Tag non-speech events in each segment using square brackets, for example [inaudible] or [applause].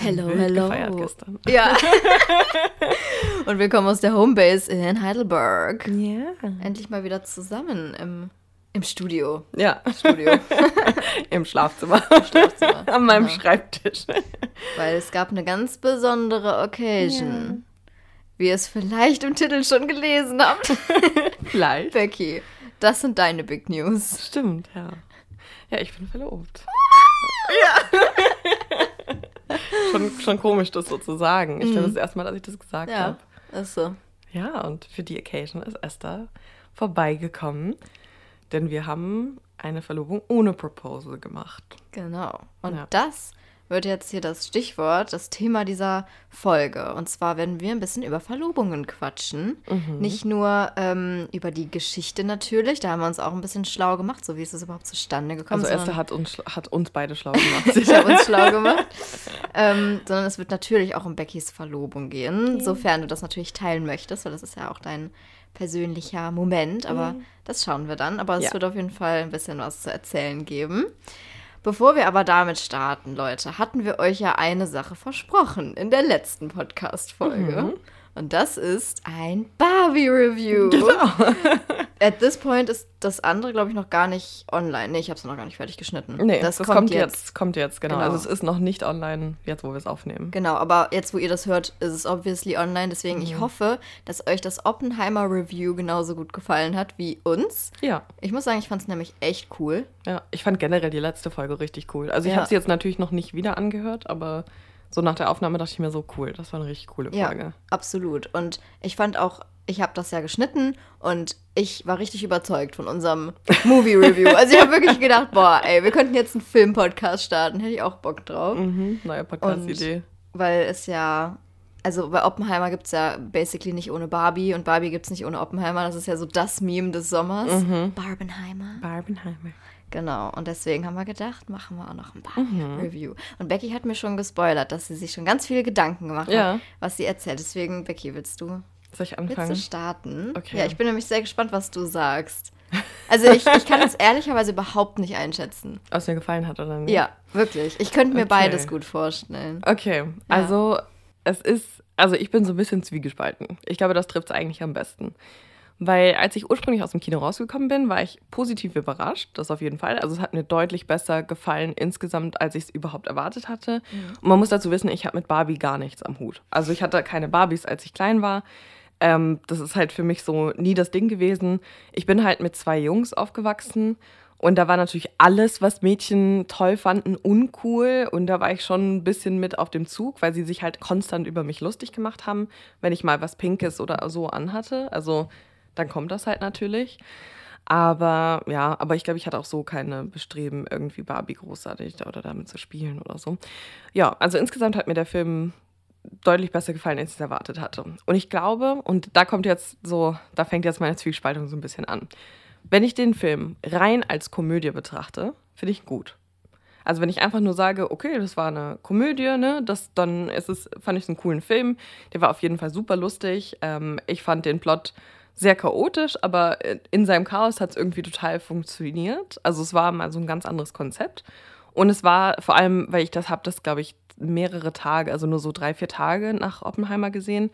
Hello, hello. gefeiert gestern. Ja. [laughs] Und wir kommen aus der Homebase in Heidelberg. Ja. Endlich mal wieder zusammen im, im Studio. Ja, Studio. [laughs] im Schlafzimmer. Schlafzimmer. An meinem Genau. Schreibtisch. Weil es gab eine ganz besondere Occasion. Wie ihr es vielleicht im Titel schon gelesen habt. [laughs] Vielleicht. Becky, das sind deine Big News. Stimmt, ja. Ja, ich bin verlobt. ja. [laughs] schon, schon komisch, das so zu sagen. Ich glaube, das ist das erste Mal, dass ich das gesagt Ja, habe. ist so. Ja, und für die Occasion ist Esther vorbeigekommen, denn wir haben eine Verlobung ohne Proposal gemacht. Genau. Und Ja. das wird jetzt hier das Stichwort, das Thema dieser Folge. Und zwar werden wir ein bisschen über Verlobungen quatschen. Mhm. Nicht nur ähm, über die Geschichte natürlich, da haben wir uns auch ein bisschen schlau gemacht, so wie ist es überhaupt zustande gekommen. Also Esther hat uns, hat uns beide schlau gemacht. [laughs] ich habe uns schlau [laughs] gemacht. ähm, sondern es wird natürlich auch um Beckys Verlobung gehen, sofern du das natürlich teilen möchtest, weil das ist ja auch dein persönlicher Moment. Aber das schauen wir dann. Aber es Ja. wird auf jeden Fall ein bisschen was zu erzählen geben. Bevor wir aber damit starten, Leute, hatten wir euch ja eine Sache versprochen in der letzten Podcast-Folge. Und das ist ein Barbie-Review. Genau. [laughs] At this point ist das andere, glaube ich, noch gar nicht online. Nee, ich habe es noch gar nicht fertig geschnitten. Nee, das, kommt, jetzt. kommt jetzt, genau. Genau. Also es ist noch nicht online, jetzt wo wir es aufnehmen. Genau, aber jetzt, wo ihr das hört, ist es obviously online. Deswegen, Mhm. ich hoffe, dass euch das Oppenheimer Review genauso gut gefallen hat wie uns. Ja, Ich muss sagen, ich fand es nämlich echt cool. ja. Ich fand generell die letzte Folge richtig cool. Also ich Ja. habe sie jetzt natürlich noch nicht wieder angehört, aber so nach der Aufnahme dachte ich mir so cool. Das war eine richtig coole Ja, Folge. absolut. Und ich fand auch, ich habe das ja geschnitten und ich war richtig überzeugt von unserem Movie-Review. Also ich habe wirklich [laughs] gedacht, boah, ey, wir könnten jetzt einen Film-Podcast starten. Hätte ich auch Bock drauf. Mhm, neue Podcast-Idee. Weil es ja, also bei Oppenheimer gibt es ja basically nicht ohne Barbie und Barbie gibt es nicht ohne Oppenheimer. Das ist ja so das Meme des Sommers. Mhm. Barbenheimer. Barbenheimer. Genau, und deswegen haben wir gedacht, machen wir auch noch ein Barbie-Review. Und Becky hat mir schon gespoilert, dass sie sich schon ganz viele Gedanken gemacht Ja. hat, was sie erzählt. Deswegen, Becky, willst du, Soll ich willst anfangen? du starten? Okay. Ja, ich bin nämlich sehr gespannt, was du sagst. Also ich, ich kann es [laughs] ehrlicherweise überhaupt nicht einschätzen. Was mir gefallen hat oder nicht? Ja, wirklich. Ich könnte mir Okay. beides gut vorstellen. Okay, also es ist, also ich bin so ein bisschen zwiegespalten. Ich glaube, das trifft es eigentlich am besten. Weil als ich ursprünglich aus dem Kino rausgekommen bin, war ich positiv überrascht, das auf jeden Fall. Also es hat mir deutlich besser gefallen insgesamt, als ich es überhaupt erwartet hatte. Und man muss dazu wissen, ich habe mit Barbie gar nichts am Hut. Also ich hatte keine Barbies, als ich klein war. Ähm, das ist halt für mich so nie das Ding gewesen. Ich bin halt mit zwei Jungs aufgewachsen und da war natürlich alles, was Mädchen toll fanden, uncool. Und da war ich schon ein bisschen mit auf dem Zug, weil sie sich halt konstant über mich lustig gemacht haben, wenn ich mal was Pinkes oder so anhatte. Also dann kommt das halt natürlich. Aber ja, aber ich glaube, ich hatte auch so keine Bestreben, irgendwie Barbie großartig oder damit zu spielen oder so. Ja, also insgesamt hat mir der Film deutlich besser gefallen, als ich es erwartet hatte. Und ich glaube, und da kommt jetzt so, da fängt jetzt meine Zwiespaltung so ein bisschen an. Wenn ich den Film rein als Komödie betrachte, finde ich gut. Also wenn ich einfach nur sage, okay, das war eine Komödie, ne, das, dann ist es, fand ich es einen coolen Film. Der war auf jeden Fall super lustig. Ähm, ich fand den Plot sehr chaotisch, aber in seinem Chaos hat es irgendwie total funktioniert. Also es war mal so ein ganz anderes Konzept. Und es war vor allem, weil ich das habe, das glaube ich mehrere Tage, also nur so drei, vier Tage nach Oppenheimer gesehen.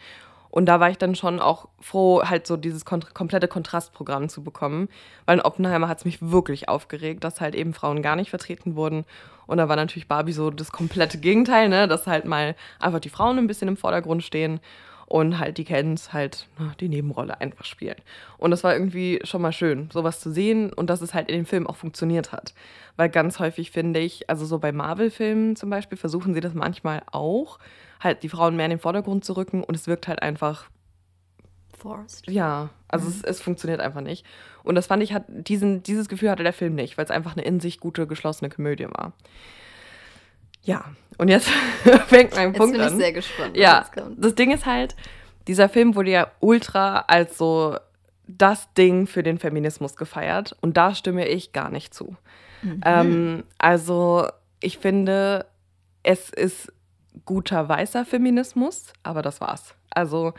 Und da war ich dann schon auch froh, halt so dieses kont komplette Kontrastprogramm zu bekommen. Weil in Oppenheimer hat es mich wirklich aufgeregt, dass halt eben Frauen gar nicht vertreten wurden. Und da war natürlich Barbie so das komplette Gegenteil, ne? Dass halt mal einfach die Frauen ein bisschen im Vordergrund stehen und halt die Kens halt na, die Nebenrolle einfach spielen. Und das war irgendwie schon mal schön, sowas zu sehen und dass es halt in dem Film auch funktioniert hat. Weil ganz häufig finde ich, also so bei Marvel-Filmen zum Beispiel, versuchen sie das manchmal auch, halt die Frauen mehr in den Vordergrund zu rücken und es wirkt halt einfach Forced. ja, also es, es funktioniert einfach nicht. Und das fand ich, hat diesen, dieses Gefühl hatte der Film nicht, weil es einfach eine in sich gute, geschlossene Komödie war. Ja, und jetzt [laughs] fängt mein Jetzt Punkt bin ich an. sehr gespannt, Ja, jetzt das Ding ist halt, dieser Film wurde ja ultra als so das Ding für den Feminismus gefeiert und da stimme ich gar nicht zu. Ähm, also ich finde, es ist guter weißer Feminismus, aber das war's. Also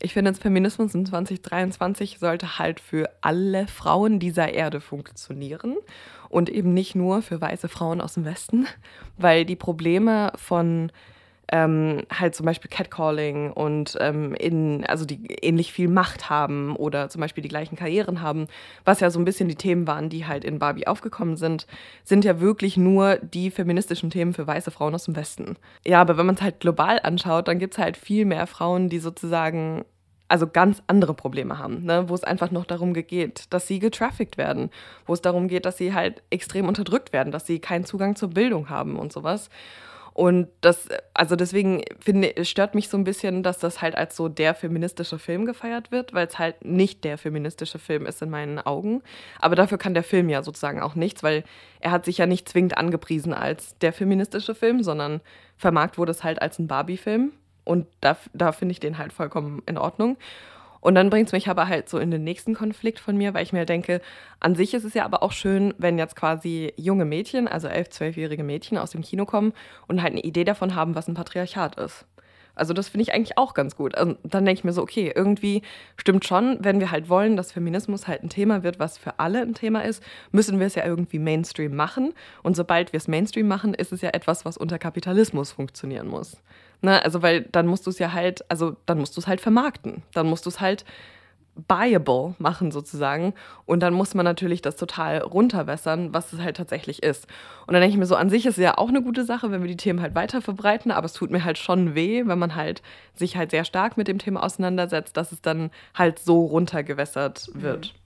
ich finde, Feminismus in 2023 sollte halt für alle Frauen dieser Erde funktionieren und eben nicht nur für weiße Frauen aus dem Westen, weil die Probleme von ähm, halt zum Beispiel Catcalling und ähm, in, also die ähnlich viel Macht haben oder zum Beispiel die gleichen Karrieren haben, was ja so ein bisschen die Themen waren, die halt in Barbie aufgekommen sind, sind ja wirklich nur die feministischen Themen für weiße Frauen aus dem Westen. Ja, aber wenn man es halt global anschaut, dann gibt es halt viel mehr Frauen, die sozusagen also ganz andere Probleme haben, ne? wo es einfach noch darum geht, dass sie getraffickt werden, wo es darum geht, dass sie halt extrem unterdrückt werden, dass sie keinen Zugang zur Bildung haben und sowas. Und das, also deswegen finde stört mich so ein bisschen, dass das halt als so der feministische Film gefeiert wird, weil es halt nicht der feministische Film ist in meinen Augen. Aber dafür kann der Film ja sozusagen auch nichts, weil er hat sich ja nicht zwingend angepriesen als der feministische Film, sondern vermarkt wurde es halt als ein Barbie-Film. Und da, da finde ich den halt vollkommen in Ordnung. Und dann bringt es mich aber halt so in den nächsten Konflikt von mir, weil ich mir denke, an sich ist es ja aber auch schön, wenn jetzt quasi junge Mädchen, also elf, zwölfjährige Mädchen aus dem Kino kommen und halt eine Idee davon haben, was ein Patriarchat ist. Also das finde ich eigentlich auch ganz gut. Und also dann denke ich mir so, okay, irgendwie stimmt schon, wenn wir halt wollen, dass Feminismus halt ein Thema wird, was für alle ein Thema ist, müssen wir es ja irgendwie Mainstream machen. Und sobald wir es Mainstream machen, ist es ja etwas, was unter Kapitalismus funktionieren muss. Ne? Also, weil dann musst du es ja halt, also dann musst du es halt vermarkten. Dann musst du es halt buyable machen sozusagen. Und dann muss man natürlich das total runterwässern, was es halt tatsächlich ist. Und dann denke ich mir so, an sich ist es ja auch eine gute Sache, wenn wir die Themen halt weiter verbreiten, aber es tut mir halt schon weh, wenn man halt sich halt sehr stark mit dem Thema auseinandersetzt, dass es dann halt so runtergewässert wird. Mhm.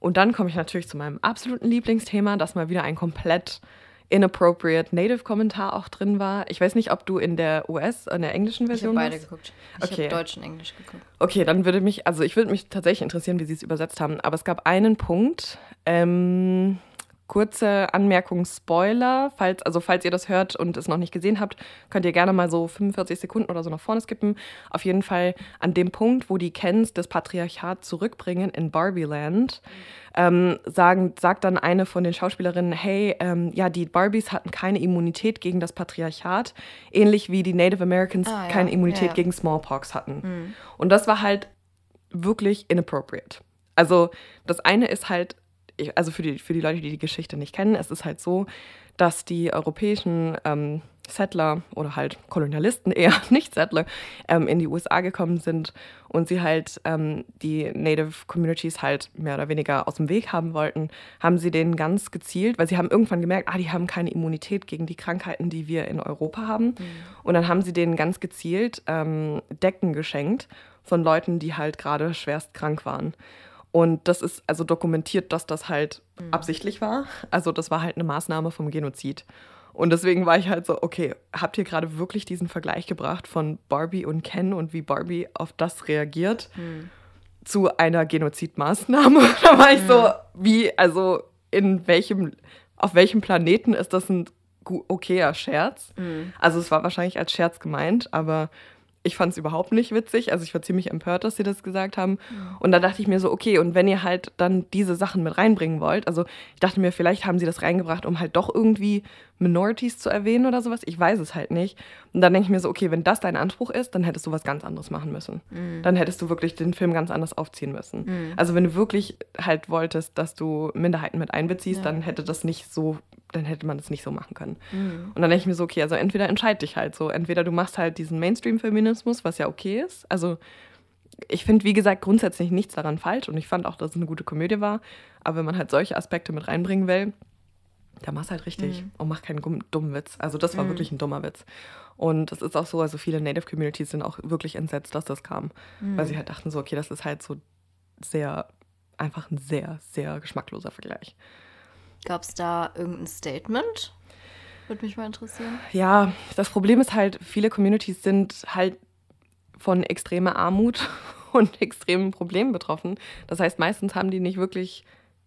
Und dann komme ich natürlich zu meinem absoluten Lieblingsthema, das mal wieder ein komplett inappropriate Native-Kommentar auch drin war. Ich weiß nicht, ob du in der US, in der englischen Version Ich habe beide geguckt. Ich okay. habe Deutsch und Englisch geguckt. Okay, dann würde mich, also ich würde mich tatsächlich interessieren, wie sie es übersetzt haben. Aber es gab einen Punkt, ähm, kurze Anmerkung, Spoiler. Falls, also falls ihr das hört und es noch nicht gesehen habt, könnt ihr gerne mal so 45 Sekunden oder so nach vorne skippen. Auf jeden Fall an dem Punkt, wo die Kens das Patriarchat zurückbringen in Barbieland, ähm, sagen, sagt dann eine von den Schauspielerinnen, hey, ähm, ja, die Barbies hatten keine Immunität gegen das Patriarchat, ähnlich wie die Native Americans ah, ja. keine Immunität ja. gegen Smallpox hatten. Mhm. Und das war halt wirklich inappropriate. Also das eine ist halt also für die, für die Leute, die die Geschichte nicht kennen, es ist halt so, dass die europäischen ähm, Settler oder halt Kolonialisten [laughs] eher, nicht Settler, ähm, in die USA gekommen sind und sie halt ähm, die Native Communities halt mehr oder weniger aus dem Weg haben wollten, haben sie denen ganz gezielt, weil sie haben irgendwann gemerkt, ah, die haben keine Immunität gegen die Krankheiten, die wir in Europa haben. Mhm. Und dann haben sie denen ganz gezielt ähm, Decken geschenkt von Leuten, die halt gerade schwerst krank waren. Und das ist also dokumentiert, dass das halt mhm. absichtlich war. Also das war halt eine Maßnahme vom Genozid. Und deswegen war ich halt so, okay, habt ihr gerade wirklich diesen Vergleich gebracht von Barbie und Ken und wie Barbie auf das reagiert mhm. zu einer Genozidmaßnahme? [laughs] da war ich mhm. so, wie, also in welchem, auf welchem Planeten ist das ein okayer Scherz? Mhm. Also es war wahrscheinlich als Scherz gemeint, aber ich fand es überhaupt nicht witzig. Also ich war ziemlich empört, dass sie das gesagt haben. Ja. Und da dachte ich mir so, okay, und wenn ihr halt dann diese Sachen mit reinbringen wollt, also ich dachte mir, vielleicht haben sie das reingebracht, um halt doch irgendwie Minorities zu erwähnen oder sowas. Ich weiß es halt nicht. Und dann denke ich mir so, okay, wenn das dein Anspruch ist, dann hättest du was ganz anderes machen müssen. Mhm. Dann hättest du wirklich den Film ganz anders aufziehen müssen. Mhm. Also wenn du wirklich halt wolltest, dass du Minderheiten mit einbeziehst, ja. dann hätte das nicht so dann hätte man das nicht so machen können. Mhm. Und dann denke ich mir so, okay, also entweder entscheide dich halt so. Entweder du machst halt diesen Mainstream-Feminismus, was ja okay ist. Also ich finde, wie gesagt, grundsätzlich nichts daran falsch und ich fand auch, dass es eine gute Komödie war. Aber wenn man halt solche Aspekte mit reinbringen will, dann mach's halt richtig mhm. und mach keinen dummen Witz. Also das war mhm. wirklich ein dummer Witz. Und es ist auch so, also viele Native Communities sind auch wirklich entsetzt, dass das kam. Mhm. Weil sie halt dachten so, okay, das ist halt so sehr, einfach ein sehr, sehr geschmackloser Vergleich. Gab es da irgendein Statement? Würde mich mal interessieren. Ja, das Problem ist halt, viele Communities sind halt von extremer Armut [laughs] und extremen Problemen betroffen. Das heißt, meistens haben die nicht wirklich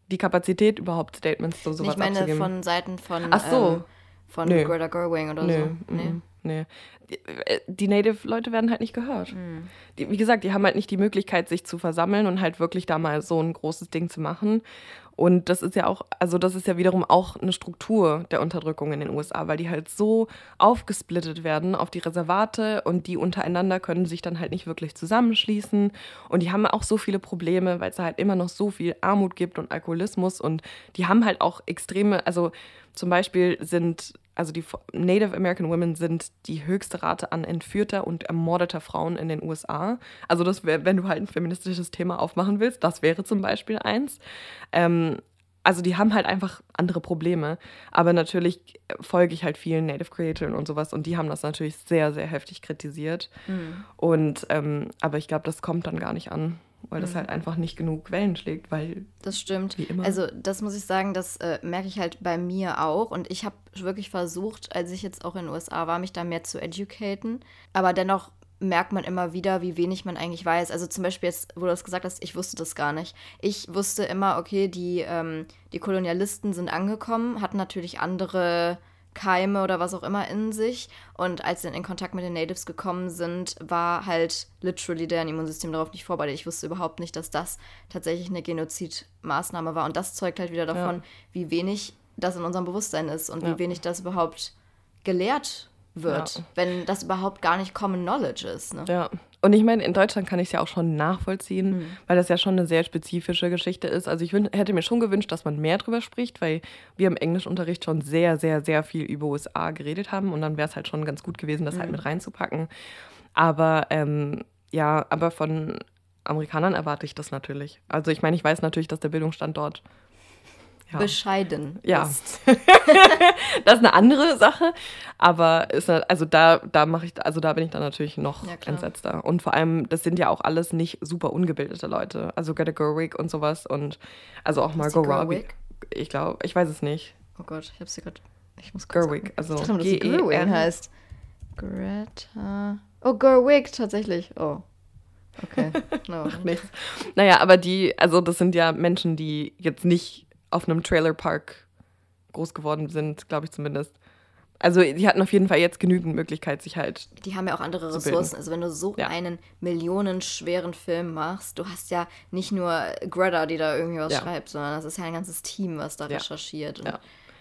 die Kapazität, überhaupt Statements zu sowas Ich meine abzugeben. von Seiten von, Ach so. ähm, von Nö. Greta Gerwig oder Nö. so. Nee. Nee. Die, äh, die Native-Leute werden halt nicht gehört. Mhm. Die, wie gesagt, die haben halt nicht die Möglichkeit, sich zu versammeln und halt wirklich da mal so ein großes Ding zu machen. Und das ist ja auch, also das ist ja wiederum auch eine Struktur der Unterdrückung in den USA, weil die halt so aufgesplittet werden auf die Reservate und die untereinander können sich dann halt nicht wirklich zusammenschließen. Und die haben auch so viele Probleme, weil es halt immer noch so viel Armut gibt und Alkoholismus und die haben halt auch extreme, also zum Beispiel sind, also die Native American Women sind die höchste Rate an entführter und ermordeter Frauen in den USA. Also das wäre, wenn du halt ein feministisches Thema aufmachen willst, das wäre zum Beispiel eins. Ähm, also die haben halt einfach andere Probleme. Aber natürlich folge ich halt vielen Native Creatoren und sowas und die haben das natürlich sehr, sehr heftig kritisiert. Mhm. Und ähm, aber ich glaube, das kommt dann gar nicht an weil das mhm. halt einfach nicht genug Wellen schlägt, weil. Das stimmt. Wie immer. Also, das muss ich sagen, das äh, merke ich halt bei mir auch. Und ich habe wirklich versucht, als ich jetzt auch in den USA war, mich da mehr zu educaten. Aber dennoch merkt man immer wieder, wie wenig man eigentlich weiß. Also zum Beispiel jetzt, wo du das gesagt hast, ich wusste das gar nicht. Ich wusste immer, okay, die, ähm, die Kolonialisten sind angekommen, hatten natürlich andere Keime oder was auch immer in sich. Und als sie in Kontakt mit den Natives gekommen sind, war halt literally deren Immunsystem darauf nicht vorbereitet. Ich wusste überhaupt nicht, dass das tatsächlich eine Genozidmaßnahme war. Und das zeugt halt wieder davon, ja. wie wenig das in unserem Bewusstsein ist und ja. wie wenig das überhaupt gelehrt wird, ja. wenn das überhaupt gar nicht Common Knowledge ist. Ne? Ja, und ich meine, in Deutschland kann ich es ja auch schon nachvollziehen, mhm. weil das ja schon eine sehr spezifische Geschichte ist. Also ich hätte mir schon gewünscht, dass man mehr drüber spricht, weil wir im Englischunterricht schon sehr, sehr, sehr viel über USA geredet haben und dann wäre es halt schon ganz gut gewesen, das halt mhm. halt mit reinzupacken. Aber ähm, ja, aber von Amerikanern erwarte ich das natürlich. Also ich meine, ich weiß natürlich, dass der Bildungsstand dort ja. bescheiden ja. ist. [laughs] das ist eine andere Sache, aber ist also da da mache ich also da bin ich dann natürlich noch ja, entsetzter und vor allem das sind ja auch alles nicht super ungebildete Leute, also Greta Gerwig und sowas und also auch Margot Robbie. Ich glaube, ich weiß es nicht. Oh Gott, ich habe sie gerade ich muss Gerwig, also ich dachte, G -E Gerwig heißt Greta. Oh, Gerwig tatsächlich. Oh. Okay. [laughs] No. Macht nichts. Naja, aber die, also das sind ja Menschen, die jetzt nicht auf einem Trailerpark groß geworden sind, glaube ich zumindest. Also die hatten auf jeden Fall jetzt genügend Möglichkeit, sich halt. Die haben ja auch andere Ressourcen. Also wenn du so ja. einen millionenschweren Film machst, du hast ja nicht nur Greta, die da irgendwie was ja. schreibt, sondern das ist ja ein ganzes Team, was da ja. recherchiert und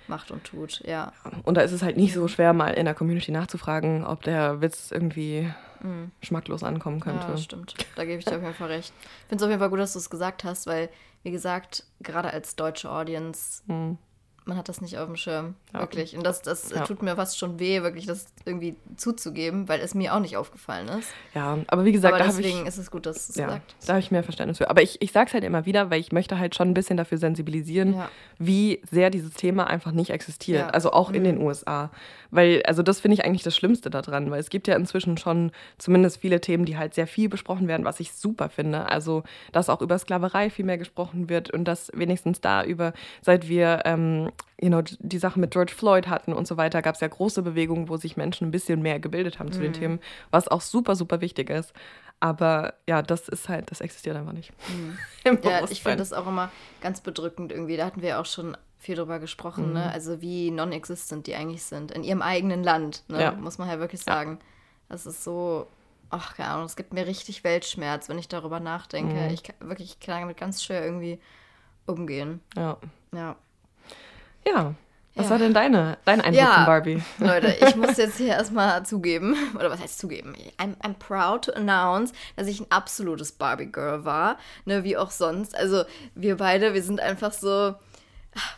macht und tut. Ja. Und da ist es halt nicht so schwer, mal in der Community nachzufragen, ob der Witz irgendwie mhm. schmacklos ankommen könnte. Ja, stimmt. Da gebe ich dir auf jeden Fall recht. Ich finde es auf jeden Fall gut, dass du es gesagt hast, weil wie gesagt, gerade als deutsche Audience, mhm. Man hat das nicht auf dem Schirm. Ja. Wirklich. Und das, das ja. tut mir fast schon weh, wirklich das irgendwie zuzugeben, weil es mir auch nicht aufgefallen ist. Ja, aber wie gesagt, aber deswegen ich, ist es gut, dass du es ja, sagst. Da habe ich mehr Verständnis für. Aber ich, ich sage es halt immer wieder, weil ich möchte halt schon ein bisschen dafür sensibilisieren, ja. wie sehr dieses Thema einfach nicht existiert. Also auch mhm. in den USA. Weil, also das finde ich eigentlich das Schlimmste daran, weil es gibt ja inzwischen schon zumindest viele Themen, die halt sehr viel besprochen werden, was ich super finde. Also, dass auch über Sklaverei viel mehr gesprochen wird und dass wenigstens da über, seit wir, ähm, you know, die Sache mit George Floyd hatten und so weiter, gab es ja große Bewegungen, wo sich Menschen ein bisschen mehr gebildet haben mhm. zu den mhm. Themen, was auch super, super wichtig ist. Aber ja, das ist halt, das existiert einfach nicht. Mhm. [laughs] ja, ich finde das auch immer ganz bedrückend irgendwie. Da hatten wir auch schon viel drüber gesprochen, ne? mhm. ne? Also wie non-existent die eigentlich sind in ihrem eigenen Land, ne? Ja. Muss man halt wirklich sagen. Ja. Das ist so, ach keine Ahnung, es gibt mir richtig Weltschmerz, wenn ich darüber nachdenke. Mhm. Ich kann, wirklich, ich kann damit ganz schwer irgendwie umgehen. Ja. Ja. Ja. Was ja. war denn deine, dein Eindruck ja, von Barbie? Leute, ich muss [laughs] jetzt hier erstmal zugeben, oder was heißt zugeben? I'm, I'm proud to announce, dass ich ein absolutes Barbie-Girl war, ne, wie auch sonst. Also wir beide, wir sind einfach so,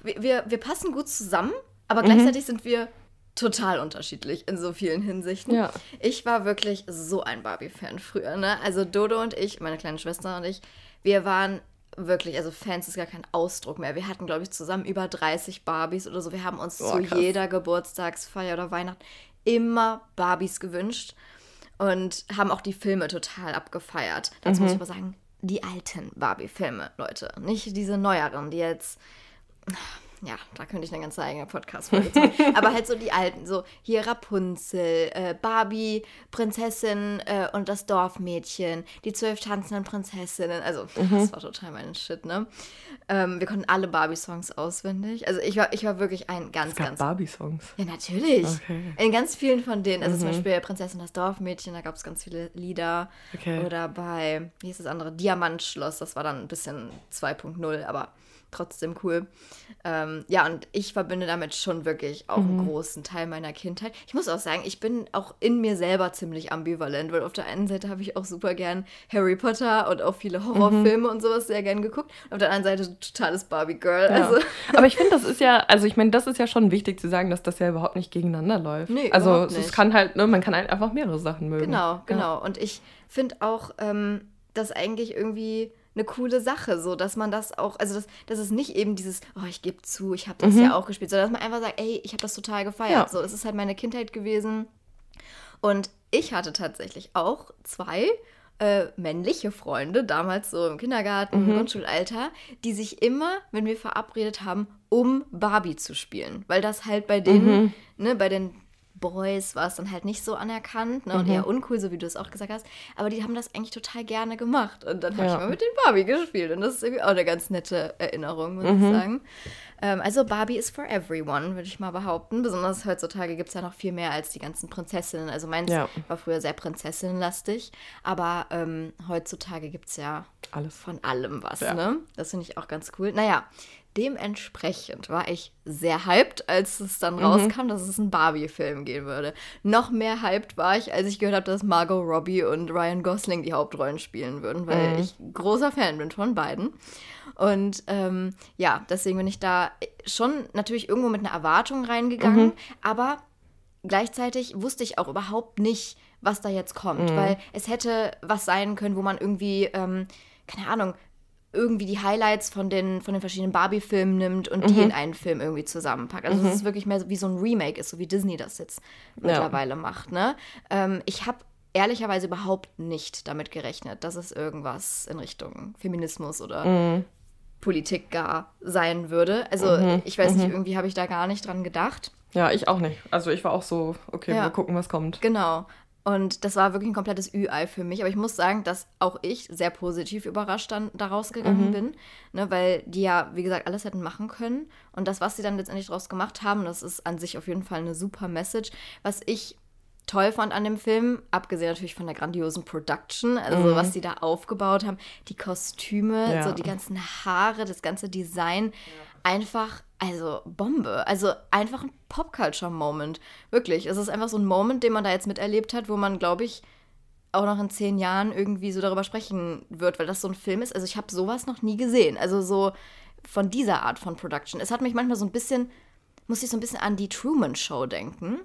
wir, wir, wir passen gut zusammen, aber mhm. gleichzeitig sind wir total unterschiedlich in so vielen Hinsichten. Ja. Ich war wirklich so ein Barbie-Fan früher, ne? Also Dodo und ich, meine kleine Schwester und ich, wir waren wirklich, also Fans ist gar kein Ausdruck mehr. Wir hatten, glaube ich, zusammen über 30 Barbies oder so. Wir haben uns oh, zu krass. jeder Geburtstagsfeier oder Weihnachten immer Barbies gewünscht und haben auch die Filme total abgefeiert. Dazu mhm. muss ich aber sagen, die alten Barbie-Filme, Leute. Nicht diese neueren, die jetzt ja, da könnte ich eine ganze eigene Podcast-Folge machen. [laughs] Aber halt so die alten, so hier Rapunzel, äh, Barbie, Prinzessin äh, und das Dorfmädchen, die zwölf tanzenden Prinzessinnen. Also, mhm. das war total mein Shit, ne? Ähm, wir konnten alle Barbie-Songs auswendig. Also, ich war, ich war wirklich ein ganz, es gab ganz. Barbie-Songs? Ja, natürlich. Okay. In ganz vielen von denen. Also, mhm. zum Beispiel Prinzessin und das Dorfmädchen, da gab es ganz viele Lieder. Okay. Oder bei, wie hieß das andere? Diamantschloss, das war dann ein bisschen 2.0, aber trotzdem cool. Ähm, ja, und ich verbinde damit schon wirklich auch Mhm. einen großen Teil meiner Kindheit. Ich muss auch sagen, ich bin auch in mir selber ziemlich ambivalent, weil auf der einen Seite habe ich auch super gern Harry Potter und auch viele Horrorfilme und sowas sehr gern geguckt. Auf der anderen Seite totales Barbie-Girl. Ja. Also, Aber ich finde, das ist ja, also ich meine, das ist ja schon wichtig zu sagen, dass das ja überhaupt nicht gegeneinander läuft. Nee, also es kann halt, ne, man kann halt einfach mehrere Sachen mögen. Genau, genau. Und ich finde auch, ähm, das eigentlich irgendwie eine coole Sache, so dass man das auch, also das, das ist nicht eben dieses, oh, ich gebe zu, ich habe das ja auch gespielt, sondern dass man einfach sagt, ey, ich habe das total gefeiert. Ja. So, es ist halt meine Kindheit gewesen. Und ich hatte tatsächlich auch zwei äh, männliche Freunde, damals so im Kindergarten, Grundschulalter, die sich immer, wenn wir verabredet haben, um Barbie zu spielen. Weil das halt bei denen, ne, bei den Boys war es dann halt nicht so anerkannt ne, und eher uncool, so wie du es auch gesagt hast. Aber die haben das eigentlich total gerne gemacht. Und dann habe Ja. ich mal mit den Barbie gespielt. Und das ist irgendwie auch eine ganz nette Erinnerung, muss ich sagen. Ähm, also Barbie ist for everyone, würde ich mal behaupten. Besonders heutzutage gibt es ja noch viel mehr als die ganzen Prinzessinnen. Also meins Ja. war früher sehr prinzessinnenlastig. Aber ähm, heutzutage gibt es ja Alles. von allem was, Ja. ne? Das finde ich auch ganz cool. Naja, dementsprechend war ich sehr hyped, als es Mhm. dann rauskam, dass es einen Barbie-Film geben würde. Noch mehr hyped war ich, als ich gehört habe, dass Margot Robbie und Ryan Gosling die Hauptrollen spielen würden, weil Mhm. ich großer Fan bin von beiden. Und ähm, ja, deswegen bin ich da schon natürlich irgendwo mit einer Erwartung reingegangen, Mhm. aber gleichzeitig wusste ich auch überhaupt nicht, was da jetzt kommt, weil es hätte was sein können, wo man irgendwie, ähm, keine Ahnung, irgendwie die Highlights von den, von den verschiedenen Barbie-Filmen nimmt und die in einen Film irgendwie zusammenpackt. Also dass es wirklich mehr so wie so ein Remake ist, so wie Disney das jetzt mittlerweile macht. Ne? Ähm, ich habe ehrlicherweise überhaupt nicht damit gerechnet, dass es irgendwas in Richtung Feminismus oder Politik gar sein würde. Also ich weiß nicht, irgendwie habe ich da gar nicht dran gedacht. Ja, ich auch nicht. Also ich war auch so, okay, Ja. mal gucken, was kommt. Genau. Und das war wirklich ein komplettes Ü-Ei für mich. Aber ich muss sagen, dass auch ich sehr positiv überrascht dann daraus gegangen bin. Ne, weil die ja, wie gesagt, alles hätten machen können. Und das, was sie dann letztendlich daraus gemacht haben, das ist an sich auf jeden Fall eine super Message. Was ich toll fand an dem Film, abgesehen natürlich von der grandiosen Production, also was sie da aufgebaut haben, die Kostüme, Ja. so die ganzen Haare, das ganze Design, einfach, also Bombe. Also einfach ein Pop-Culture-Moment. Wirklich. Es ist einfach so ein Moment, den man da jetzt miterlebt hat, wo man, glaube ich, auch noch in zehn Jahren irgendwie so darüber sprechen wird, weil das so ein Film ist. Also ich habe sowas noch nie gesehen. Also so von dieser Art von Production. Es hat mich manchmal so ein bisschen, muss ich so ein bisschen an die Truman Show denken,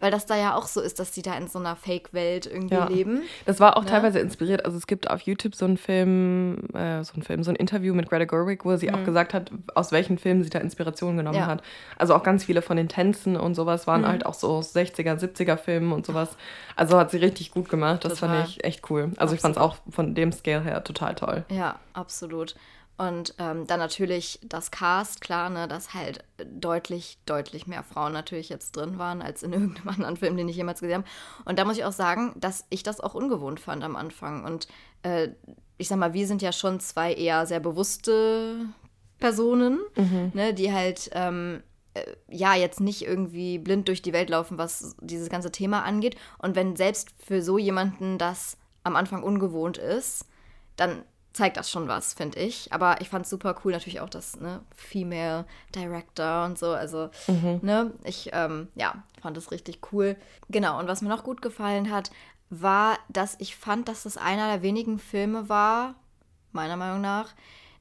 weil das da ja auch so ist, dass die da in so einer Fake-Welt irgendwie Ja. leben. Das war auch Ne? teilweise inspiriert. Also es gibt auf YouTube so einen Film, äh, so einen Film, so ein Interview mit Greta Gerwig, wo sie auch gesagt hat, aus welchen Filmen sie da Inspiration genommen Mhm. Ja. Mhm. hat. Also auch ganz viele von den Tänzen und sowas waren halt auch so aus 60er, 70er Filmen und sowas. Also hat sie richtig gut gemacht. Das Total. fand ich echt cool. Also ich fand es auch von dem Scale her total toll. Ja, absolut. Und ähm, dann natürlich das Cast, klar, ne, dass halt deutlich, deutlich mehr Frauen natürlich jetzt drin waren als in [laughs] irgendeinem anderen Film, den ich jemals gesehen habe. Und da muss ich auch sagen, dass ich das auch ungewohnt fand am Anfang. Und äh, ich sag mal, wir sind ja schon zwei eher sehr bewusste Personen, ne, die halt ähm, äh, ja jetzt nicht irgendwie blind durch die Welt laufen, was dieses ganze Thema angeht. Und wenn selbst für so jemanden das am Anfang ungewohnt ist, dann zeigt das schon was, finde ich. Aber ich fand es super cool, natürlich auch das, ne, Female Director und so. Also, ne, ich, ähm, ja, fand es richtig cool. Genau, und was mir noch gut gefallen hat, war, dass ich fand, dass das einer der wenigen Filme war, meiner Meinung nach,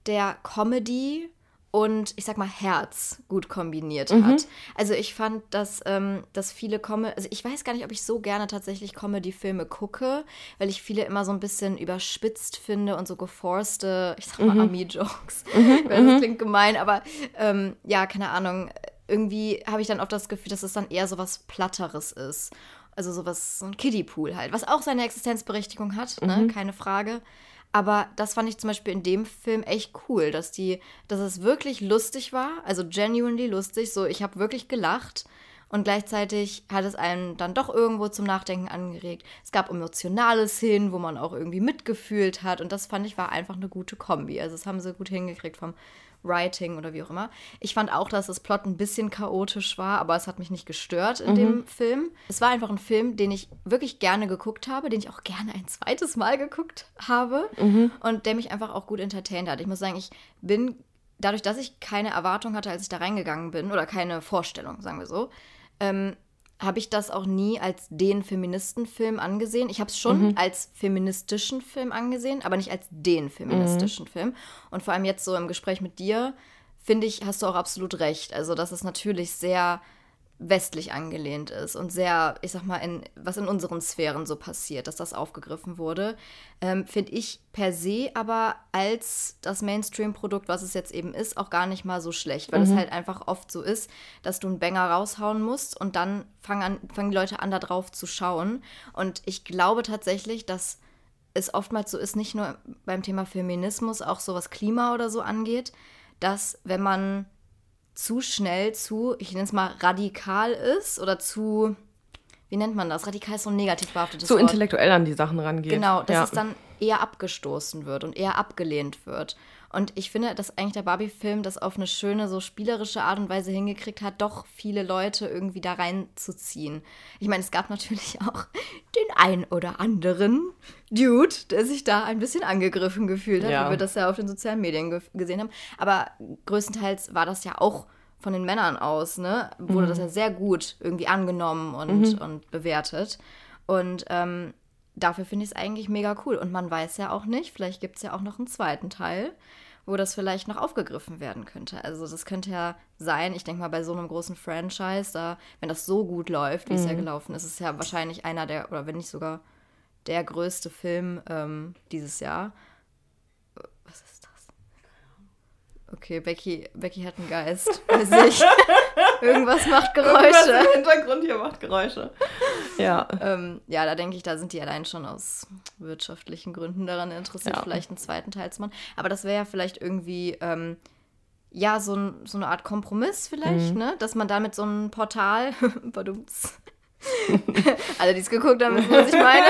der Comedy und ich sag mal Herz gut kombiniert hat. Also ich fand, dass, ähm, dass viele Comedy, also ich weiß gar nicht, ob ich so gerne tatsächlich Comedy-Filme gucke, weil ich viele immer so ein bisschen überspitzt finde und so geforste, ich sag mal Ami-Jokes. [laughs] Ich weiß, Das klingt gemein, aber ähm, ja, keine Ahnung. Irgendwie habe ich dann oft das Gefühl, dass es dann eher so was Platteres ist. Also sowas, so ein Kiddie-Pool halt, was auch seine Existenzberechtigung hat, ne? keine Frage. Aber das fand ich zum Beispiel in dem Film echt cool, dass die, dass es wirklich lustig war, also genuinely lustig. So, ich habe wirklich gelacht und gleichzeitig hat es einen dann doch irgendwo zum Nachdenken angeregt. Es gab emotionale Szenen, wo man auch irgendwie mitgefühlt hat und das fand ich war einfach eine gute Kombi. Also das haben sie gut hingekriegt vom Writing oder wie auch immer. Ich fand auch, dass das Plot ein bisschen chaotisch war, aber es hat mich nicht gestört in dem Film. Es war einfach ein Film, den ich wirklich gerne geguckt habe, den ich auch gerne ein zweites Mal geguckt habe und der mich einfach auch gut entertained hat. Ich muss sagen, ich bin dadurch, dass ich keine Erwartung hatte, als ich da reingegangen bin, oder keine Vorstellung, sagen wir so, ähm, habe ich das auch nie als den Feministenfilm angesehen. Ich habe es schon mhm. als feministischen Film angesehen, aber nicht als den feministischen mhm. Film. Und vor allem jetzt so im Gespräch mit dir, finde ich, hast du auch absolut recht. Also, das ist natürlich sehr westlich angelehnt ist und sehr, ich sag mal, in, was in unseren Sphären so passiert, dass das aufgegriffen wurde, ähm, finde ich per se aber als das Mainstream-Produkt, was es jetzt eben ist, auch gar nicht mal so schlecht, weil mhm. es halt einfach oft so ist, dass du einen Banger raushauen musst und dann fangen, an, fangen die Leute an, da drauf zu schauen. Und ich glaube tatsächlich, dass es oftmals so ist, nicht nur beim Thema Feminismus, auch so was Klima oder so angeht, dass wenn man zu schnell zu, ich nenne es mal radikal ist oder zu, wie nennt man das? Radikal ist so ein negativ behaftetes Zu Wort. intellektuell an die Sachen rangeht. Genau, dass ja. es dann eher abgestoßen wird und eher abgelehnt wird. Und ich finde, dass eigentlich der Barbie-Film das auf eine schöne, so spielerische Art und Weise hingekriegt hat, doch viele Leute irgendwie da reinzuziehen. Ich meine, es gab natürlich [laughs] auch den ein oder anderen Dude, der sich da ein bisschen angegriffen gefühlt hat, ja. wie wir das ja auf den sozialen Medien ge gesehen haben. Aber größtenteils war das ja auch von den Männern aus, ne? Wurde mhm. das ja sehr gut irgendwie angenommen und, mhm. und bewertet. Und ähm, dafür finde ich es eigentlich mega cool. Und man weiß ja auch nicht, vielleicht gibt es ja auch noch einen zweiten Teil, wo das vielleicht noch aufgegriffen werden könnte. Also das könnte ja sein, ich denke mal, bei so einem großen Franchise, da, wenn das so gut läuft, wie mhm. es ja mhm. gelaufen ist, ist es ja wahrscheinlich einer der, oder wenn nicht sogar der größte Film ähm, dieses Jahr. Was ist das? Okay, Becky, Becky hat einen Geist. Weiß ich. [laughs] Irgendwas macht Geräusche. Irgendwas im Hintergrund hier macht Geräusche. Ja. Ähm, ja, da denke ich, da sind die allein schon aus wirtschaftlichen Gründen daran interessiert, ja. vielleicht einen zweiten Teil zu machen. Aber das wäre ja vielleicht irgendwie, ähm, ja, so, ein, so eine Art Kompromiss vielleicht, mhm. ne? Dass man damit so ein Portal, [laughs] [laughs] alle, die es geguckt haben, wissen, was ich meine,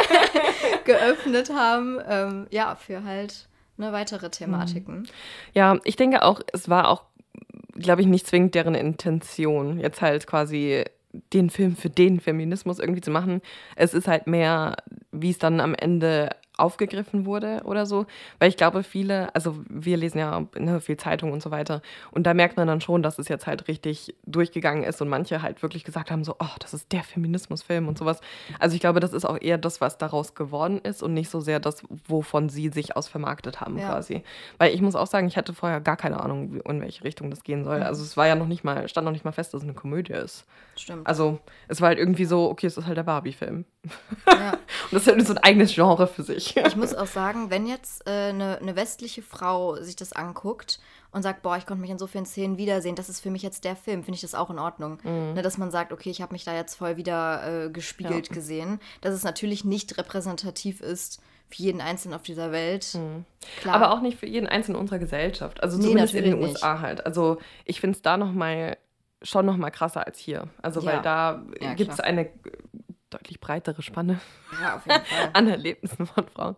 geöffnet haben. Ähm, ja, für halt ne, weitere Thematiken. Ja, ich denke auch, es war auch glaube ich, nicht zwingend deren Intention, jetzt halt quasi den Film für den Feminismus irgendwie zu machen. Es ist halt mehr, wie es dann am Ende aufgegriffen wurde oder so. Weil ich glaube, viele, also wir lesen ja ne, viel Zeitung und so weiter. Und da merkt man dann schon, dass es jetzt halt richtig durchgegangen ist und manche halt wirklich gesagt haben, so, oh, das ist der Feminismusfilm und sowas. Also ich glaube, das ist auch eher das, was daraus geworden ist und nicht so sehr das, wovon sie sich aus vermarktet haben ja. quasi. Weil ich muss auch sagen, ich hatte vorher gar keine Ahnung, in welche Richtung das gehen soll. Also es war ja noch nicht mal, stand noch nicht mal fest, dass es eine Komödie ist. Stimmt. Also es war halt irgendwie so, okay, es ist halt der Barbie-Film. Ja. [laughs] und das ist halt so ein eigenes Genre für sich. Ich muss auch sagen, wenn jetzt eine äh, ne westliche Frau sich das anguckt und sagt, boah, ich konnte mich in so vielen Szenen wiedersehen, das ist für mich jetzt der Film, finde ich das auch in Ordnung. Mhm. Ne, dass man sagt, okay, ich habe mich da jetzt voll wieder äh, gespiegelt ja. gesehen. Dass es natürlich nicht repräsentativ ist für jeden Einzelnen auf dieser Welt. Mhm. Aber auch nicht für jeden Einzelnen unserer Gesellschaft. Also zumindest nee, in den USA nicht. halt. Also ich finde es da noch mal schon noch mal krasser als hier. Also ja. weil da ja, gibt es eine deutlich breitere Spanne ja, [laughs] an Erlebnissen von Frauen.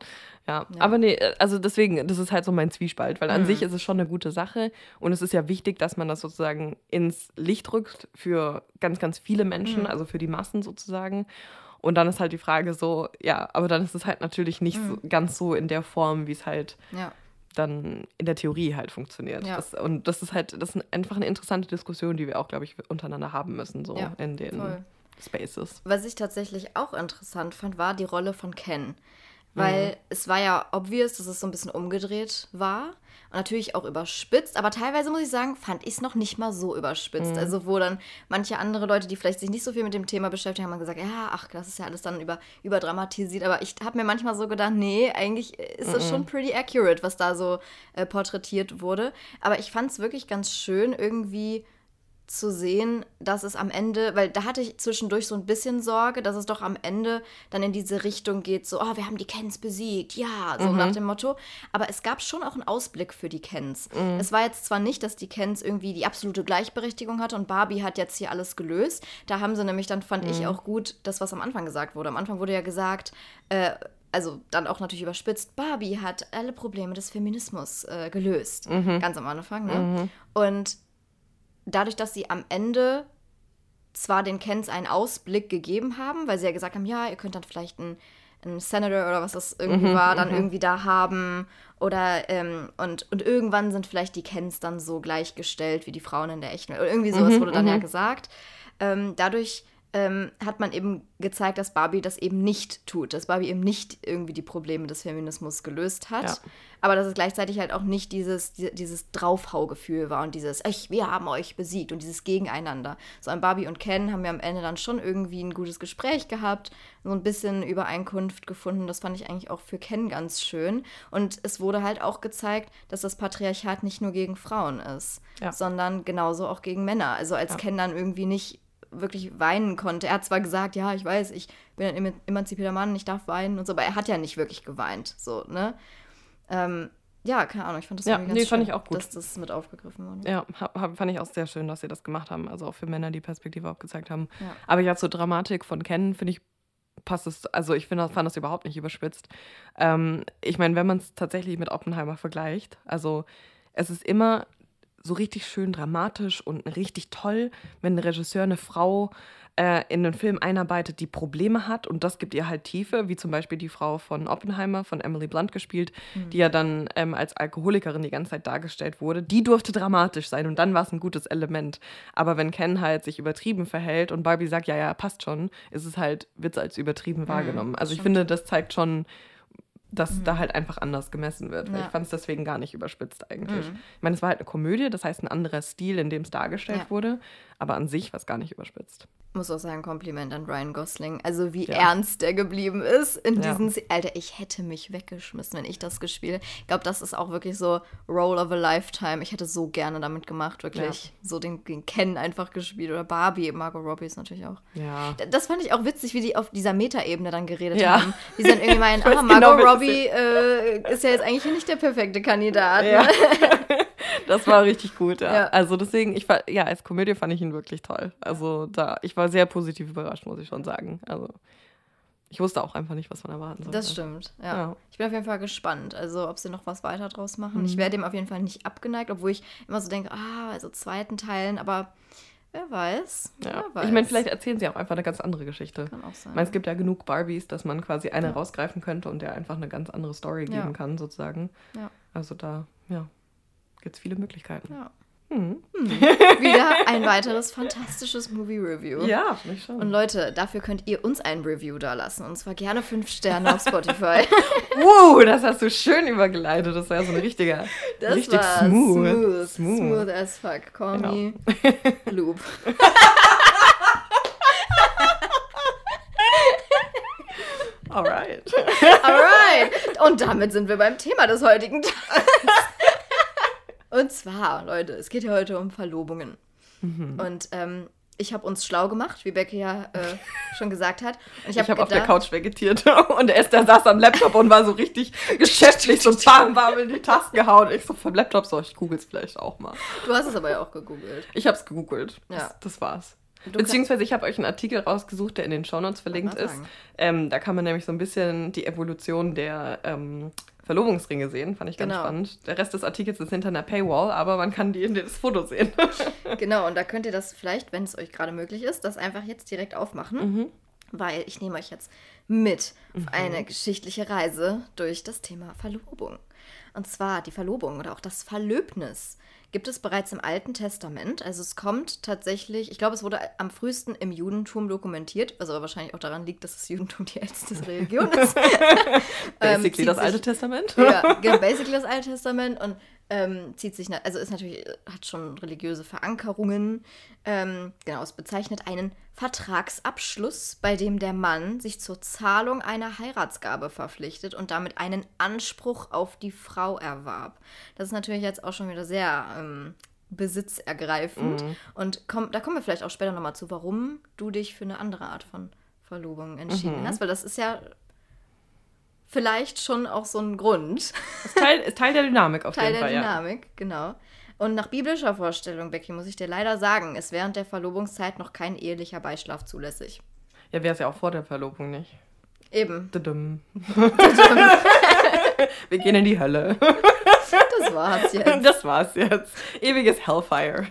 Ja. ja. aber nee, also deswegen, das ist halt so mein Zwiespalt, weil an mhm. sich ist es schon eine gute Sache und es ist ja wichtig, dass man das sozusagen ins Licht rückt für ganz, ganz viele Menschen, mhm. also für die Massen sozusagen. Und dann ist halt die Frage so, ja, aber dann ist es halt natürlich nicht mhm. so, ganz so in der Form, wie es halt ja. dann in der Theorie halt funktioniert. Ja. Das, und das ist halt, das ist einfach eine interessante Diskussion, die wir auch, glaube ich, untereinander haben müssen, so ja, in den. Voll Spaces. Was ich tatsächlich auch interessant fand, war die Rolle von Ken. Weil mhm. es war ja obvious, dass es so ein bisschen umgedreht war. Und natürlich auch überspitzt. Aber teilweise, muss ich sagen, fand ich es noch nicht mal so überspitzt. Mhm. Also, wo dann manche andere Leute, die vielleicht sich nicht so viel mit dem Thema beschäftigen, haben gesagt, ja, ach, das ist ja alles dann über, überdramatisiert. Aber ich habe mir manchmal so gedacht, nee, eigentlich ist das mhm. schon pretty accurate, was da so äh, porträtiert wurde. Aber ich fand es wirklich ganz schön, irgendwie zu sehen, dass es am Ende, weil da hatte ich zwischendurch so ein bisschen Sorge, dass es doch am Ende dann in diese Richtung geht, so, oh, wir haben die Kens besiegt, ja, so mhm. nach dem Motto. Aber es gab schon auch einen Ausblick für die Kens. Mhm. Es war jetzt zwar nicht, dass die Kens irgendwie die absolute Gleichberechtigung hatte und Barbie hat jetzt hier alles gelöst. Da haben sie nämlich, dann fand mhm. ich auch gut, das, was am Anfang gesagt wurde. Am Anfang wurde ja gesagt, äh, also dann auch natürlich überspitzt, Barbie hat alle Probleme des Feminismus äh, gelöst. Mhm. Ganz am Anfang, ne? Mhm. Und dadurch, dass sie am Ende zwar den Kens einen Ausblick gegeben haben, weil sie ja gesagt haben, ja, ihr könnt dann vielleicht ein einen Senator oder was das irgendwie Mhm, war, dann mhm. irgendwie da haben. Oder, ähm, und, und irgendwann sind vielleicht die Kens dann so gleichgestellt wie die Frauen in der echten Welt. Oder irgendwie sowas Mhm, wurde dann ja mhm. gesagt. Ähm, dadurch ähm, hat man eben gezeigt, dass Barbie das eben nicht tut, dass Barbie eben nicht irgendwie die Probleme des Feminismus gelöst hat, Ja. aber dass es gleichzeitig halt auch nicht dieses, die- dieses Draufhaugefühl war und dieses, ich, wir haben euch besiegt und dieses Gegeneinander. So an Barbie und Ken haben wir am Ende dann schon irgendwie ein gutes Gespräch gehabt, so ein bisschen Übereinkunft gefunden. Das fand ich eigentlich auch für Ken ganz schön. Und es wurde halt auch gezeigt, dass das Patriarchat nicht nur gegen Frauen ist, Ja. sondern genauso auch gegen Männer. Also als Ja. Ken dann irgendwie nicht wirklich weinen konnte. Er hat zwar gesagt, ja, ich weiß, ich bin ein eman- emanzipierter Mann, ich darf weinen und so, aber er hat ja nicht wirklich geweint, so, ne? Ähm, ja, keine Ahnung, ich fand das Ja, irgendwie ganz nee, fand schön, ich auch gut. dass das mit aufgegriffen wurde. Ja, hab, fand ich auch sehr schön, dass sie das gemacht haben. Also auch für Männer die Perspektive auch gezeigt haben. Ja. Aber ja, zur Dramatik von Ken, finde ich, passt es, also ich finde, fand das überhaupt nicht überspitzt. Ähm, ich meine, wenn man es tatsächlich mit Oppenheimer vergleicht, also es ist immer so richtig schön dramatisch und richtig toll, wenn ein Regisseur eine Frau äh, in einen Film einarbeitet, die Probleme hat und das gibt ihr halt Tiefe, wie zum Beispiel die Frau von Oppenheimer, von Emily Blunt gespielt, die ja dann ähm, als Alkoholikerin die ganze Zeit dargestellt wurde. Die durfte dramatisch sein und dann war es ein gutes Element. Aber wenn Ken halt sich übertrieben verhält und Barbie sagt, ja, ja, passt schon, ist es halt, wird es als übertrieben wahrgenommen. Also ich stimmt. finde, das zeigt schon, dass da halt einfach anders gemessen wird. Weil Ja. Ich fand es deswegen gar nicht überspitzt eigentlich. Mhm. Ich meine, es war halt eine Komödie, das heißt ein anderer Stil, in dem es dargestellt Ja. wurde, aber an sich war es gar nicht überspitzt. Muss auch sagen, Kompliment an Ryan Gosling. Also wie Ja. ernst der geblieben ist in Ja. diesen... Se- Alter, ich hätte mich weggeschmissen, wenn ich das gespielt hätte. Ich glaube, das ist auch wirklich so Role of a Lifetime. Ich hätte so gerne damit gemacht, wirklich. So den, den Ken einfach gespielt. Oder Barbie, Margot Robbie ist natürlich auch. Ja. Das fand ich auch witzig, wie die auf dieser Metaebene dann geredet Ja. haben. Die dann irgendwie [laughs] meinen, ah, genau, Margot das Robbie äh, ist ja jetzt eigentlich nicht der perfekte Kandidat. Ja. Ne? [laughs] Das war richtig gut, ja. Ja. Also deswegen, ich war, ja, als Komödie fand ich ihn wirklich toll. Also da, ich war sehr positiv überrascht, muss ich schon sagen. Also ich wusste auch einfach nicht, was man erwarten sollte. Das stimmt, ja. Ja. Ich bin auf jeden Fall gespannt, also ob sie noch was weiter draus machen. Mhm. Ich wäre dem auf jeden Fall nicht abgeneigt, obwohl ich immer so denke, ah, also zweiten Teilen, aber wer weiß. Ja. Wer weiß. Ich meine, vielleicht erzählen sie auch einfach eine ganz andere Geschichte. Kann auch sein. Ich meine, es gibt ja genug Barbies, dass man quasi eine Ja. rausgreifen könnte und der einfach eine ganz andere Story geben kann, sozusagen. Ja. Also da, ja, gibt es viele Möglichkeiten. ja. Mhm. Wieder [laughs] ein weiteres fantastisches Movie-Review. Ja, finde ich schon. Und Leute, dafür könnt ihr uns ein Review da lassen. Und zwar gerne fünf Sterne auf Spotify. [laughs] Uh, das hast du schön übergeleitet. Das war ja so ein richtiger, Das richtig war smooth. smooth. Smooth. Smooth as fuck. Call Genau. me [laughs] Loop. Alright. Alright. Und damit sind wir beim Thema des heutigen Tages. Und zwar, Leute, es geht ja heute um Verlobungen. Mhm. Und ähm, ich habe uns schlau gemacht, wie Becky ja äh, [laughs] schon gesagt hat. Und ich habe habe auf der Couch vegetiert [laughs] und Esther saß am Laptop und war so richtig [laughs] geschäftlich so bam, bam in die Tasten gehauen. Ich so vom Laptop so, ich google's vielleicht auch mal. Du hast es aber ja auch gegoogelt. Ich habe es gegoogelt. Ja. Das, das war's. Du Beziehungsweise ich habe euch einen Artikel rausgesucht, der in den Shownotes verlinkt ist. Ähm, da kann man nämlich so ein bisschen die Evolution der ähm, Verlobungsringe sehen. Fand ich ganz Genau. spannend. Der Rest des Artikels ist hinter einer Paywall, aber man kann die in das Foto sehen. [laughs] Genau, und da könnt ihr das vielleicht, wenn es euch gerade möglich ist, das einfach jetzt direkt aufmachen. Mhm. Weil ich nehme euch jetzt mit auf eine geschichtliche Reise durch das Thema Verlobung. Und zwar die Verlobung oder auch das Verlöbnis gibt es bereits im Alten Testament. Also es kommt tatsächlich, ich glaube, es wurde am frühesten im Judentum dokumentiert, was aber wahrscheinlich auch daran liegt, dass das Judentum die älteste Religion ist. [laughs] Ähm, Basically zieht das Alte Testament. ja, genau, basically das Alte Testament und ähm, zieht sich, also ist natürlich, hat schon religiöse Verankerungen. Ähm, genau, es bezeichnet einen Vertragsabschluss, bei dem der Mann sich zur Zahlung einer Heiratsgabe verpflichtet und damit einen Anspruch auf die Frau erwarb. Das ist natürlich jetzt auch schon wieder sehr ähm, besitzergreifend. Und komm, da kommen wir vielleicht auch später nochmal zu, warum du dich für eine andere Art von Verlobung entschieden hast, weil das ist ja vielleicht schon auch so ein Grund. Ist Teil, ist Teil der Dynamik auf Teil jeden der Fall, ja. Dynamik, genau. Und nach biblischer Vorstellung, Becky, muss ich dir leider sagen, ist während der Verlobungszeit noch kein ehelicher Beischlaf zulässig. Ja, wäre es ja auch vor der Verlobung nicht. Eben, Tudum. [laughs] Wir gehen in die Hölle. das war's jetzt. Das war's jetzt. Ewiges Hellfire.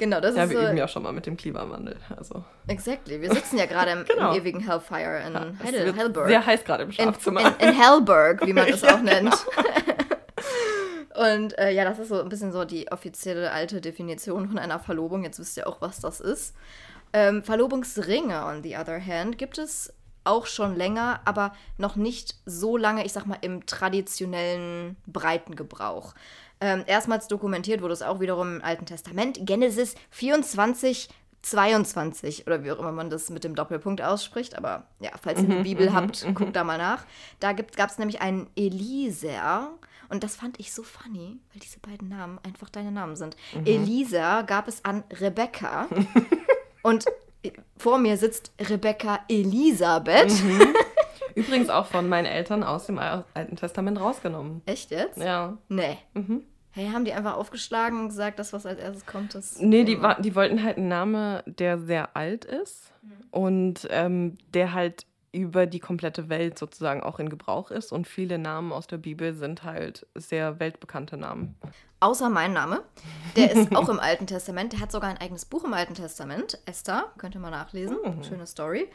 Genau, das Ja, ist wir so. üben ja schon mal mit dem Klimawandel. Also, Exactly. Wir sitzen ja gerade im, [laughs] Genau. im ewigen Hellfire in es Heidel, wird Hellburg. sehr heiß gerade im in, Schlafzimmer. in, in Hellburg, wie man [laughs] es Ja, auch nennt. [laughs] Und äh, ja, das ist so ein bisschen so die offizielle alte Definition von einer Verlobung. Jetzt wisst ihr auch, was das ist. Ähm, Verlobungsringe, on the other hand, gibt es auch schon länger, aber noch nicht so lange, ich sag mal, im traditionellen Breitengebrauch. Ähm, erstmals dokumentiert wurde es auch wiederum im Alten Testament. Genesis 24, 22 oder wie auch immer man das mit dem Doppelpunkt ausspricht. Aber ja, falls ihr eine Bibel habt, guckt da mal nach. Da gab es nämlich einen Eliezer. Und das fand ich so funny, weil diese beiden Namen einfach deine Namen sind. Elisa gab es an Rebecca. [laughs] und vor mir sitzt Rebecca Elisabeth. Übrigens auch von meinen Eltern aus dem Alten Testament rausgenommen. Echt jetzt? Ja. Nee. Mhm. Hey, haben die einfach aufgeschlagen und gesagt, das, was als erstes kommt, das. Nee, die, wa- die wollten halt einen Namen, der sehr alt ist und ähm, der halt über die komplette Welt sozusagen auch in Gebrauch ist. Und viele Namen aus der Bibel sind halt sehr weltbekannte Namen. Außer mein Name. Der ist [laughs] auch im Alten Testament. Der hat sogar ein eigenes Buch im Alten Testament. Esther, könnt ihr mal nachlesen. Mhm. Schöne Story.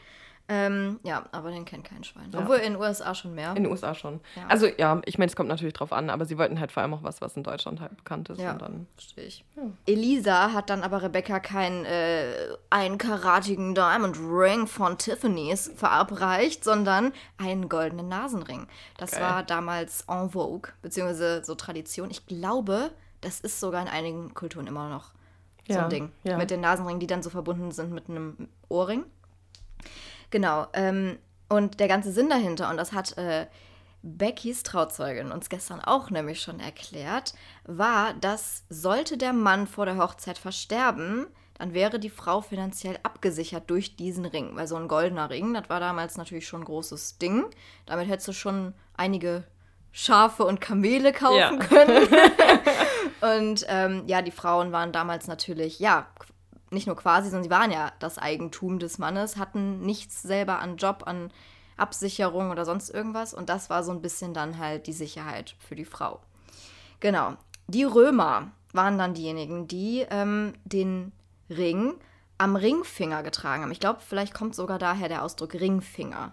Ähm, ja, aber den kennt kein Schwein. Ja. Obwohl in den USA schon mehr. In den USA schon. Ja. Also ja, ich meine, es kommt natürlich drauf an, aber sie wollten halt vor allem auch was, was in Deutschland halt bekannt ist. Ja. Und dann Verstehe ich. Elisa hat dann aber Rebecca keinen äh, einkaratigen Diamond Ring von Tiffany's verabreicht, sondern einen goldenen Nasenring. Das Geil. war damals en vogue, beziehungsweise so Tradition. Ich glaube, das ist sogar in einigen Kulturen immer noch so Ja, ein Ding. ja. Mit den Nasenringen, die dann so verbunden sind mit einem Ohrring. Genau. Ähm, und der ganze Sinn dahinter, und das hat äh, Beckys Trauzeugin uns gestern auch nämlich schon erklärt, war, dass sollte der Mann vor der Hochzeit versterben, dann wäre die Frau finanziell abgesichert durch diesen Ring. Weil so ein goldener Ring, das war damals natürlich schon ein großes Ding. Damit hättest du schon einige Schafe und Kamele kaufen Ja. können. [laughs] und ähm, ja, die Frauen waren damals natürlich, ja, nicht nur quasi, sondern sie waren ja das Eigentum des Mannes, hatten nichts selber an Job, an Absicherung oder sonst irgendwas. Und das war so ein bisschen dann halt die Sicherheit für die Frau. Genau. Die Römer waren dann diejenigen, die ähm, den Ring am Ringfinger getragen haben. Ich glaube, vielleicht kommt sogar daher der Ausdruck Ringfinger.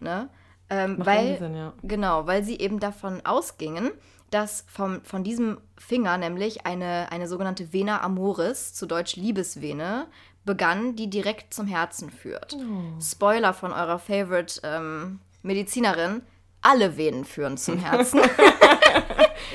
Ne? Ähm, weil, Sinn, ja. Genau, weil sie eben davon ausgingen, dass vom, von diesem Finger nämlich eine, eine sogenannte Vena amoris, zu Deutsch Liebesvene, begann, die direkt zum Herzen führt. Spoiler von eurer Favorite ähm, Medizinerin, alle Venen führen zum Herzen. [laughs] [laughs]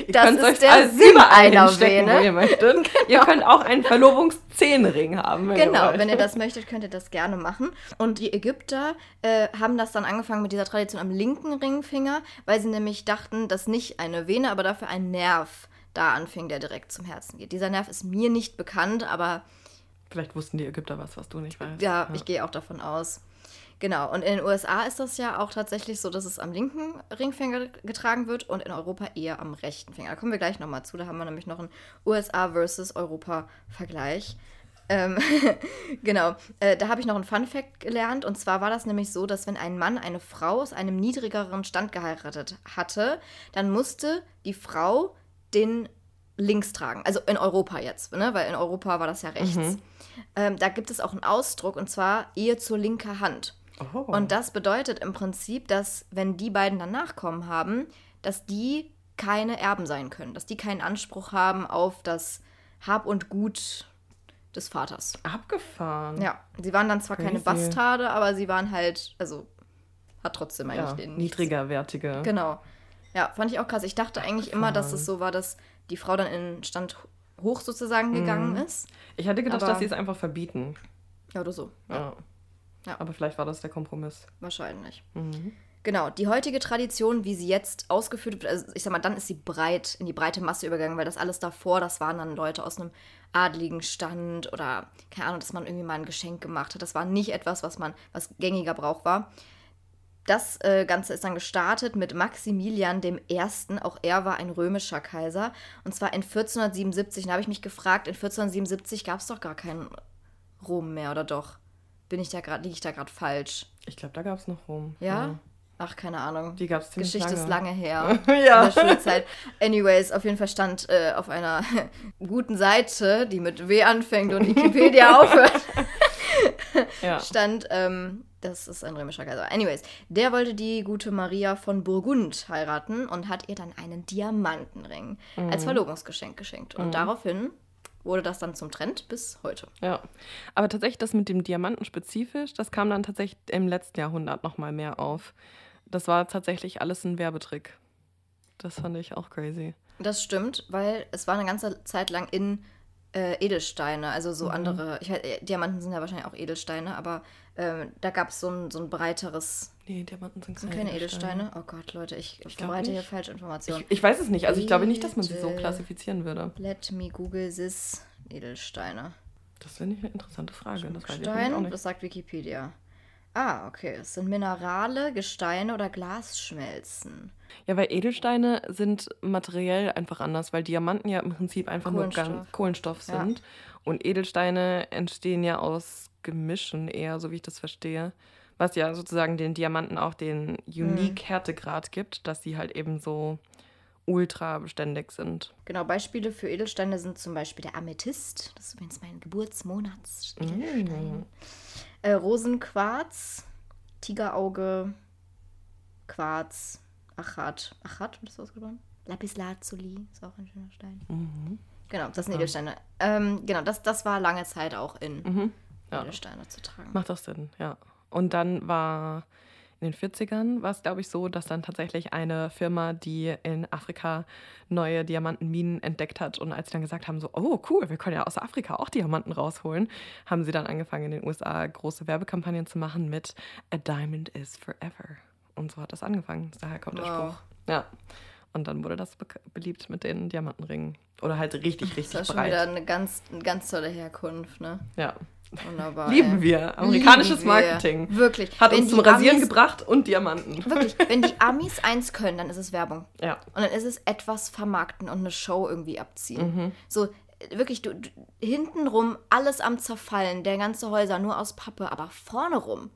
Das ist euch der Sinn einer Vene. Ihr möchtet. [laughs] Ihr könnt auch einen Verlobungszehnring haben. Wenn Genau, ihr wenn ihr das möchtet, könnt ihr das gerne machen. Und die Ägypter äh, haben das dann angefangen mit dieser Tradition am linken Ringfinger, weil sie nämlich dachten, dass nicht eine Vene, aber dafür ein Nerv da anfing, der direkt zum Herzen geht. Dieser Nerv ist mir nicht bekannt, aber Vielleicht wussten die Ägypter was, was du nicht weißt. ja, ich gehe auch davon aus. Genau, und in den USA ist das ja auch tatsächlich so, dass es am linken Ringfinger getragen wird und in Europa eher am rechten Finger. Da kommen wir gleich nochmal zu. Da haben wir nämlich noch einen USA versus Europa-Vergleich. Ähm, [laughs] genau, äh, da habe ich noch einen Fun-Fact gelernt. Und zwar war das nämlich so, dass wenn ein Mann eine Frau aus einem niedrigeren Stand geheiratet hatte, dann musste die Frau den links tragen. Also in Europa jetzt, ne? weil in Europa war das ja rechts. Ähm, da gibt es auch einen Ausdruck und zwar Ehe zur linker Hand. Oh. Und das bedeutet im Prinzip, dass wenn die beiden dann Nachkommen haben, dass die keine Erben sein können, dass die keinen Anspruch haben auf das Hab und Gut des Vaters. Abgefahren. Ja, sie waren dann zwar keine Crazy. Bastarde, aber sie waren halt, also hat trotzdem eigentlich Ja, den niedrigerwertige. Genau. Ja, fand ich auch krass. Ich dachte eigentlich immer, dass es so war, dass die Frau dann in den Stand hoch sozusagen gegangen ist. Ich hatte gedacht, dass sie es einfach verbieten. Ja, oder so. Ja. Ja. Aber vielleicht war das der Kompromiss. Wahrscheinlich. Mhm. Genau, die heutige Tradition, wie sie jetzt ausgeführt wird, also ich sag mal, dann ist sie breit, in die breite Masse übergegangen, weil das alles davor, das waren dann Leute aus einem adligen Stand oder, keine Ahnung, dass man irgendwie mal ein Geschenk gemacht hat. Das war nicht etwas, was man, was gängiger Brauch war. Das äh, Ganze ist dann gestartet mit Maximilian I. Auch er war ein römischer Kaiser. Und zwar in 1477. Da habe ich mich gefragt, in 1477 gab es doch gar keinen Rom mehr, oder doch? Bin ich da gerade, liege ich da gerade falsch? Ich glaube, da gab es noch Rom. Ja? Ach, keine Ahnung. Die gab es ziemlich Geschichte lange. ist lange her. [laughs] Ja. In der Schulzeit. Anyways, auf jeden Fall stand äh, auf einer [laughs] guten Seite, die mit W anfängt und Wikipedia [laughs] aufhört, Ja. stand, ähm, das ist ein römischer Kaiser. Anyways, der wollte die gute Maria von Burgund heiraten und hat ihr dann einen Diamantenring als Verlobungsgeschenk geschenkt. Und daraufhin wurde das dann zum Trend bis heute. Ja, aber tatsächlich das mit dem Diamanten spezifisch, das kam dann tatsächlich im letzten Jahrhundert noch mal mehr auf. Das war tatsächlich alles ein Werbetrick. Das fand ich auch crazy. Das stimmt, weil es war eine ganze Zeit lang in äh, Edelsteine, also so andere, ich weiß, äh, Diamanten sind ja wahrscheinlich auch Edelsteine, aber ähm, da gab es so ein, so ein breiteres, Nee, Diamanten sind keine, keine Edelsteine? Oh Gott, Leute, ich, ich verbreite hier falsche Informationen. Ich, ich weiß es nicht. Also ich glaube nicht, dass man sie so klassifizieren würde. Let me google this Edelsteine. Das finde ich eine interessante Frage. Das weiß ich nämlich auch Stein, nicht. das sagt Wikipedia. Ah, okay. Es sind Minerale, Gesteine oder Glasschmelzen. Ja, weil Edelsteine sind materiell einfach anders, weil Diamanten ja im Prinzip einfach nur Kohlenstoff. ganz Kohlenstoff Ja. sind. Und Edelsteine entstehen ja aus Gemischen eher, so wie ich das verstehe. Was ja sozusagen den Diamanten auch den unique Härtegrad gibt, dass sie halt eben so ultra beständig sind. Genau, Beispiele für Edelsteine sind zum Beispiel der Amethyst. Das ist übrigens mein Geburtsmonats-Edelstein. Äh, Rosenquarz, Tigerauge, Quarz, Achat. Achat, wird das ausgesprochen? Lapislazuli ist auch ein schöner Stein. Mhm. Genau, das sind Edelsteine. Ähm, genau, das, das war lange Zeit auch in, Mhm. Ja. Edelsteine zu tragen. Macht das Sinn, ja. Und dann war in den 40ern war es, glaube ich, so, dass dann tatsächlich eine Firma, die in Afrika neue Diamantenminen entdeckt hat und als sie dann gesagt haben, so, oh cool, wir können ja aus Afrika auch Diamanten rausholen, haben sie dann angefangen in den USA große Werbekampagnen zu machen mit A Diamond is Forever. Und so hat das angefangen. Daher kommt der Wow. Spruch. Ja. Und dann wurde das be beliebt mit den Diamantenringen. Oder halt richtig, Das richtig ist schon wieder breit. eine ganz, eine ganz tolle Herkunft, ne? Ja. Wunderbar. Lieben ey. wir. Amerikanisches Lieben wir. Marketing. Wirklich. Hat Wenn uns zum Rasieren Amis- gebracht und Diamanten. Wirklich, [laughs] wenn die Amis eins können, dann ist es Werbung. Ja. Und dann ist es etwas vermarkten und eine Show irgendwie abziehen. Mhm. So, wirklich, du, du, hintenrum alles am Zerfallen, der ganze Häuser nur aus Pappe, aber vorne rum.